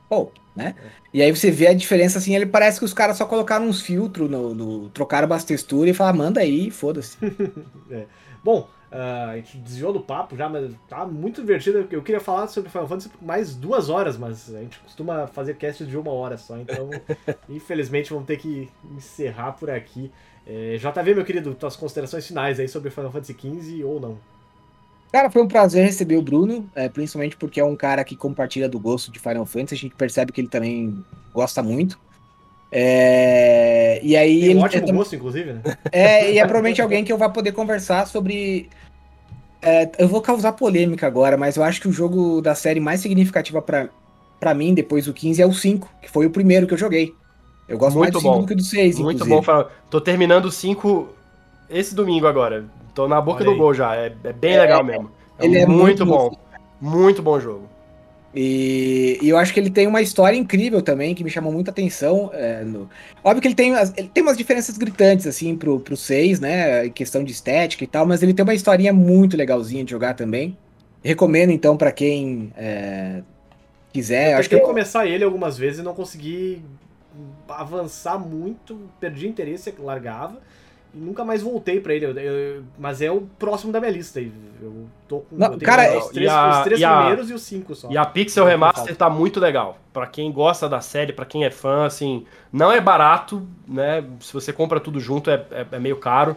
Pô, né? E aí você vê a diferença assim, ele parece que os caras só colocaram uns filtros, no, no- trocaram umas texturas e falaram, manda aí, foda-se. [laughs] Bom, ah, a gente desviou do papo já, mas tá muito divertido. Eu queria falar sobre Final Fantasy por mais duas horas, mas a gente costuma fazer cast de uma hora só, então [laughs] infelizmente vamos ter que encerrar por aqui. É, JV, meu querido, tuas considerações finais aí sobre Final Fantasy XV ou não? Cara, foi um prazer receber o Bruno, é, principalmente porque é um cara que compartilha do gosto de Final Fantasy, a gente percebe que ele também gosta muito. É, e aí Tem um ótimo é, gosto, inclusive, né? é, e é provavelmente alguém que eu vou poder conversar sobre. é, eu vou causar polêmica agora, mas eu acho que o jogo da série mais significativa pra, pra mim, depois do 15, é o 5, que foi o primeiro que eu joguei. Eu gosto mais Muito do 5 bom. do que do 6, Muito inclusive. bom. Fala- Tô terminando o 5 esse domingo agora. Tô na boca Olha do aí. gol já. É, é bem É, legal mesmo. É ele é muito muito bom. Muito bom jogo. E, e eu acho que ele tem uma história incrível também, que me chamou muita atenção. é, no- Óbvio que ele tem, ele tem umas diferenças gritantes, assim, pro, pro 6, né? Em questão de estética e tal, mas ele tem uma historinha muito legalzinha de jogar também. Recomendo, então, pra quem é, quiser. eu acho que eu- começar ele algumas vezes e não consegui avançar muito, perdi interesse, largava. E nunca mais voltei pra ele, eu- eu- mas é o próximo da minha lista. e Eu tô com Não, eu tenho cara, os três, a- os três e a- primeiros e os cinco só. E a Pixel Não, Remaster tá muito legal. Pra quem gosta da série, pra quem é fã, assim, não é barato, né? Se você compra tudo junto é, é- é meio caro,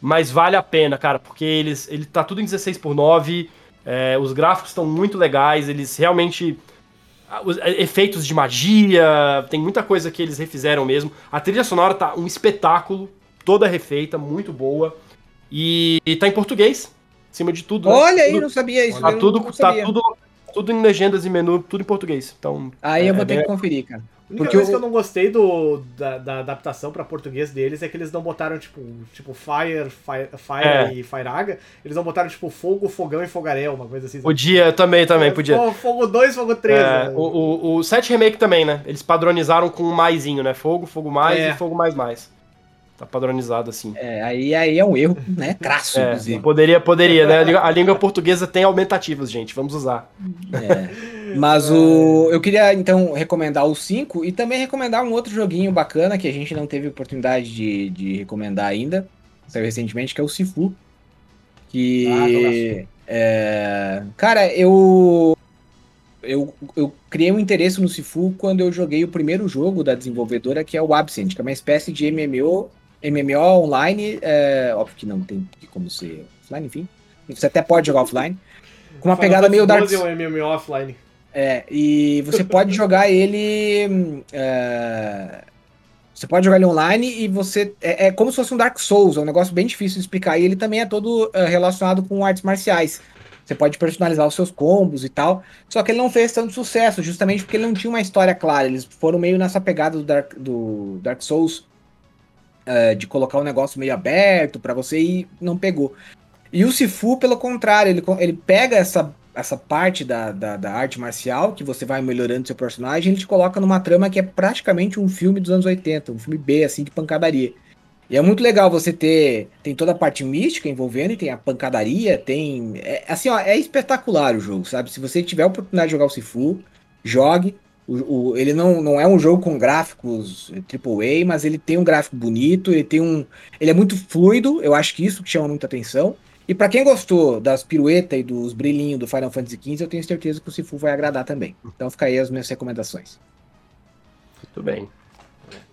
mas vale a pena, cara, porque eles ele tá tudo em 16 por 9, é, os gráficos estão muito legais, eles realmente os é, efeitos de magia, tem muita coisa que eles refizeram mesmo. A trilha sonora tá um espetáculo, toda refeita, muito boa. E, e tá em português, acima de tudo. né? Olha aí, Tudo- não sabia isso. Tá eu tudo, não tá sabia. tudo, tudo em legendas e menu, tudo em português. Então, Aí eu é vou ter bem- que conferir, cara. A única Porque coisa eu- que eu não gostei do, da, da adaptação pra português deles é que eles não botaram, tipo, tipo Fire, Fire, Fire É. e Firaga. Eles não botaram, tipo, Fogo, Fogão e Fogaréu, uma coisa assim. sabe? podia também, também, podia. Fo- Fogo 2, Fogo 3. É, né? o, o, o 7 Remake também, né? Eles padronizaram com um maisinho, né? Fogo, fogo mais É. e fogo mais mais. Tá padronizado assim. É, aí, aí é um erro, né? Crasso, [laughs] É, inclusive. poderia, poderia, né? A língua, portuguesa tem aumentativos, gente. Vamos usar. É. Mas o. Eu queria então recomendar o 5 e também recomendar um outro joguinho bacana que a gente não teve oportunidade de, de recomendar ainda. Saiu recentemente, que é o Sifu. Ah, Que. é, cara, eu, eu. Eu criei um interesse no Sifu quando eu joguei o primeiro jogo da desenvolvedora, que é o Absent, que é uma espécie de MMO, MMO online. é, óbvio que não tem como ser offline, enfim. Você até pode jogar offline. Com uma Final pegada meio Dark 12 é um MMO offline. é, e você pode jogar ele. é, você pode jogar ele online e você. É, é como se fosse um Dark Souls, é um negócio bem difícil de explicar. E ele também é todo é, relacionado com artes marciais. Você pode personalizar os seus combos e tal. Só que ele não fez tanto sucesso, justamente porque ele não tinha uma história clara. Eles foram meio nessa pegada do Dark, do Dark Souls, é, de colocar um negócio meio aberto pra você e não pegou. E o Sifu, pelo contrário, ele, ele pega essa, essa parte da, da, da arte marcial, que você vai melhorando seu personagem, ele te coloca numa trama que é praticamente um filme dos anos 80, um filme B, assim, de pancadaria. E é muito legal você ter. Tem toda a parte mística envolvendo, e tem a pancadaria, tem. É, assim, ó, é espetacular o jogo, sabe? Se você tiver a oportunidade de jogar o Sifu, jogue. O, o, ele não, não é um jogo com gráficos AAA, mas ele tem um gráfico bonito, ele tem um. Ele é muito fluido, eu acho que isso que chama muita atenção. E para quem gostou das piruetas e dos brilhinhos do Final Fantasy XV, eu tenho certeza que o Sifu vai agradar também. Então fica aí as minhas recomendações. Muito bem.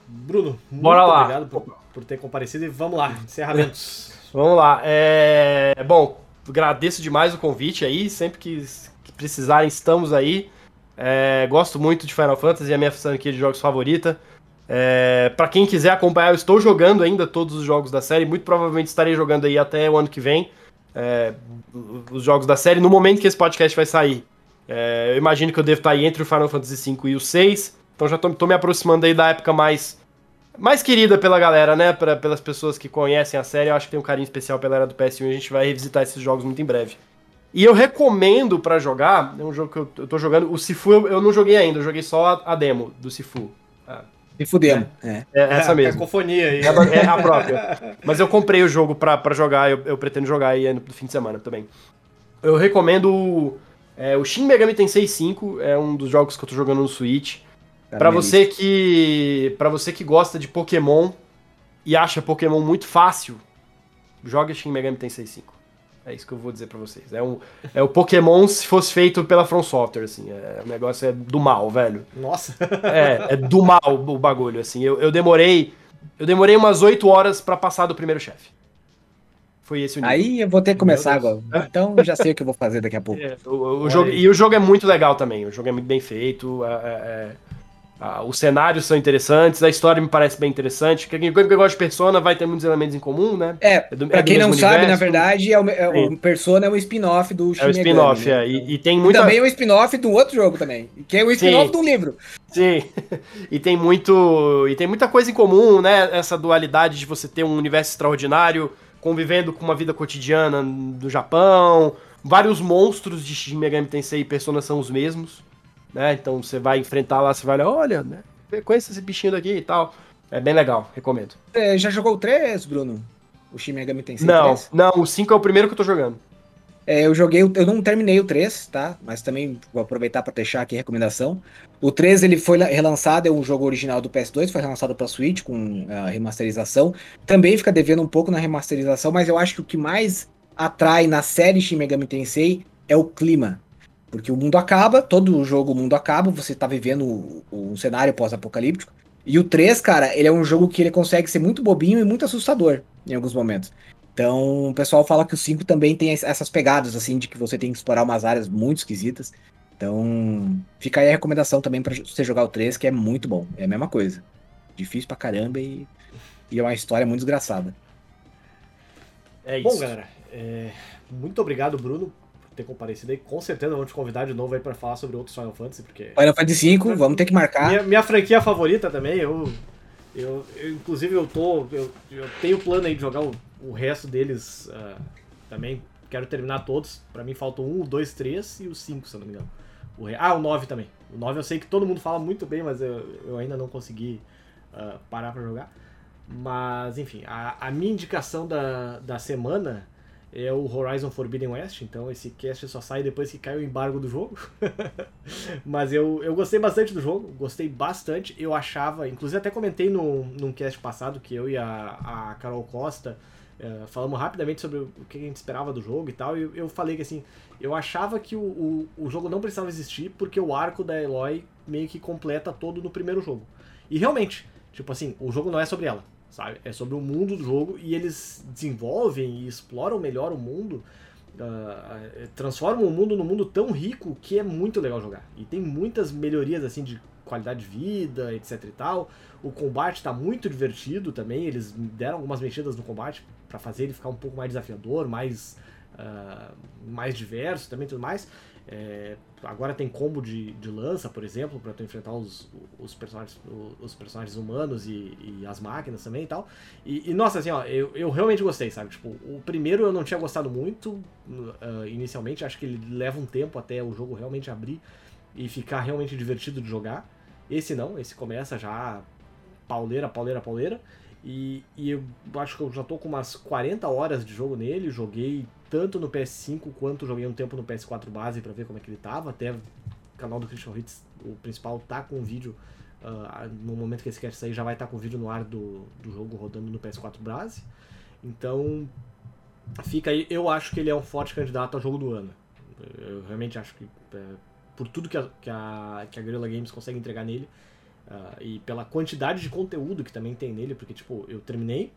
Bruno, muito Bora lá. obrigado por, por ter comparecido e vamos lá, encerramentos. [laughs] Vamos lá. É... Bom, agradeço demais o convite aí. Sempre que, que precisarem, estamos aí. É... Gosto muito de Final Fantasy, é a minha franquia de jogos favorita. É... Para quem quiser acompanhar, eu estou jogando ainda todos os jogos da série. Muito provavelmente estarei jogando aí até o ano que vem. é, Os jogos da série. No momento que esse podcast vai sair, é, eu imagino que eu devo estar aí entre o Final Fantasy V e o 6. Então já tô me aproximando aí da época mais mais querida pela galera, né? Pra, pelas pessoas que conhecem a série. Eu acho que tem um carinho especial pela era do PS1 e a gente vai revisitar esses jogos muito em breve. E eu recomendo pra jogar, é um jogo que eu, eu tô jogando. O Sifu eu, eu não joguei ainda, eu joguei só a, a demo do Sifu. Se fudemos. É. É essa a mesmo. Cacofonia aí. É a, é a própria. [laughs] Mas eu comprei o jogo pra, pra jogar, eu, eu pretendo jogar aí no fim de semana também. Eu recomendo o, é, o Shin Megami Tensei 5, é um dos jogos que eu tô jogando no Switch. Tá minha você lista. que para você que gosta de Pokémon e acha Pokémon muito fácil, joga Shin Megami Tensei 5. É isso que eu vou dizer pra vocês. É, um, é o Pokémon se fosse feito pela From Software, assim. É, o negócio é do mal, velho. Nossa. É, é do mal o bagulho, assim. Eu, eu demorei. Eu demorei umas 8 horas pra passar do primeiro chefe. Foi esse o nível. Aí eu vou ter que começar agora. Então eu já sei o que eu vou fazer daqui a pouco. [laughs] É, o, o jogo, e o jogo é muito legal também. O jogo é muito bem feito. é- é- é- a- os cenários são interessantes, a história me parece bem interessante. Quem, quem gosta de Persona vai ter muitos elementos em comum, né? É, É do- pra é quem não sabe, na verdade, é o, é o. Persona é um spin-off do Shin É Megami, spin-off, né? é. E, e tem E muita. também é um spin-off do outro jogo também, que é o spin-off Sim. do livro. Sim. [laughs] e tem muito. E tem muita coisa em comum, né? Essa dualidade de você ter um universo extraordinário, convivendo com uma vida cotidiana do Japão. Vários monstros de Shin Megami Tensei e Persona são os mesmos. Né? Então você vai enfrentar lá, você vai olhar, olha, né? Conhece esse bichinho daqui e tal. É bem legal, recomendo. É, já jogou o 3, Bruno? O Shin Megami Tensei não, 3? não, o 5 é o primeiro que eu tô jogando. É, eu joguei, eu não terminei o 3, tá? Mas também vou aproveitar para deixar aqui a recomendação. O 3 ele foi la- relançado, é um jogo original do PS2, foi relançado para Switch com a remasterização. Também fica devendo um pouco na remasterização, mas eu acho que o que mais atrai na série Shin Megami Tensei é o clima. Porque o mundo acaba, todo o jogo o mundo acaba, você tá vivendo o- um cenário pós-apocalíptico. E o 3, cara, ele é um jogo que ele consegue ser muito bobinho e muito assustador em alguns momentos. Então, o pessoal fala que o 5 também tem es- essas pegadas, assim, de que você tem que explorar umas áreas muito esquisitas. Então, fica aí a recomendação também pra você jogar o 3, que é muito bom. É a mesma coisa. Difícil pra caramba e, e é uma história muito desgraçada. É isso. Bom, galera, é, muito obrigado, Bruno, ter comparecido aí. Com certeza vamos te convidar de novo aí pra falar sobre outros Final Fantasy, porque Final Fantasy V, vamos ter que marcar. minha, minha franquia favorita também, eu, eu, eu- inclusive eu tô, eu, eu tenho plano aí de jogar o, o resto deles ah, também. Quero terminar todos. Pra mim faltam um, dois, três e o cinco, se eu não me engano. O ah, o 9 também. O 9 eu sei que todo mundo fala muito bem, mas eu, eu ainda não consegui ah, parar pra jogar. Mas, enfim, a, a minha indicação da, da semana é o Horizon Forbidden West. Então, esse cast só sai depois que cai o embargo do jogo. [laughs] Mas eu, eu gostei bastante do jogo, gostei bastante. Eu achava, inclusive até comentei no, num cast passado que eu e a, a Carol Costa eh, falamos rapidamente sobre o que a gente esperava do jogo e tal. E eu, eu falei que assim, eu achava que o, o, o jogo não precisava existir porque o arco da Eloy meio que completa todo no primeiro jogo. E realmente, tipo assim, o jogo não é sobre ela, sabe? É sobre o mundo do jogo e eles desenvolvem e exploram melhor o mundo. eh, transformam o mundo num mundo tão rico que é muito legal jogar. E tem muitas melhorias assim de qualidade de vida, etc e tal. O combate tá muito divertido também. Eles deram algumas mexidas no combate para fazer ele ficar um pouco mais desafiador, mais ah, mais diverso também tudo mais. É, agora tem combo de, de lança, por exemplo, para tu enfrentar os, os, personagens, os personagens humanos e, e as máquinas também e tal. E, e, nossa, assim, ó, eu, eu realmente gostei, sabe? Tipo, o primeiro eu não tinha gostado muito uh, inicialmente, acho que ele leva um tempo até o jogo realmente abrir e ficar realmente divertido de jogar. Esse não, esse começa já pauleira, pauleira, pauleira. E, e eu acho que eu já tô com umas 40 horas de jogo nele. Joguei tanto no PS5 quanto joguei um tempo no PS4 base para ver como é que ele tava. Até o canal do Christian Hits, o principal, tá com o vídeo. Uh, no momento que esse quer sair, já vai estar tá com o vídeo no ar do, do jogo rodando no PS4 base. Então, fica aí. Eu acho que ele é um forte candidato ao jogo do ano. Eu realmente acho que, é, por tudo que a, que, a, que a Guerrilla Games consegue entregar nele, uh, e pela quantidade de conteúdo que também tem nele, porque, tipo, eu terminei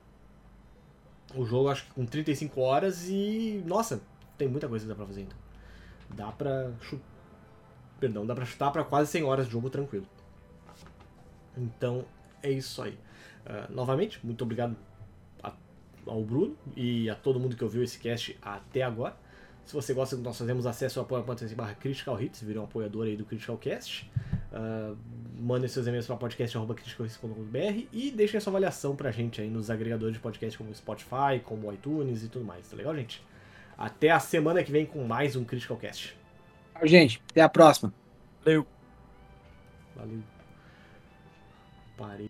o jogo, acho que com 35 horas e, nossa, tem muita coisa que dá pra fazer então. Dá pra chutar. Perdão, dá pra chutar pra quase 100 horas de jogo tranquilo. Então, é isso aí. Uh, novamente, muito obrigado a, ao Bruno e a todo mundo que ouviu esse cast até agora. Se você gosta do que nós fazemos, acesse o apoio.se barra Critical Hits, vire um apoiador aí do Critical Cast. Uh, mandem seus e-mails para podcast.criticalhits.com.br e deixem a sua avaliação pra gente aí nos agregadores de podcast como Spotify, como iTunes e tudo mais. Tá legal, gente? Até a semana que vem com mais um Critical Cast. Gente, até a próxima. Valeu. Valeu. Parei.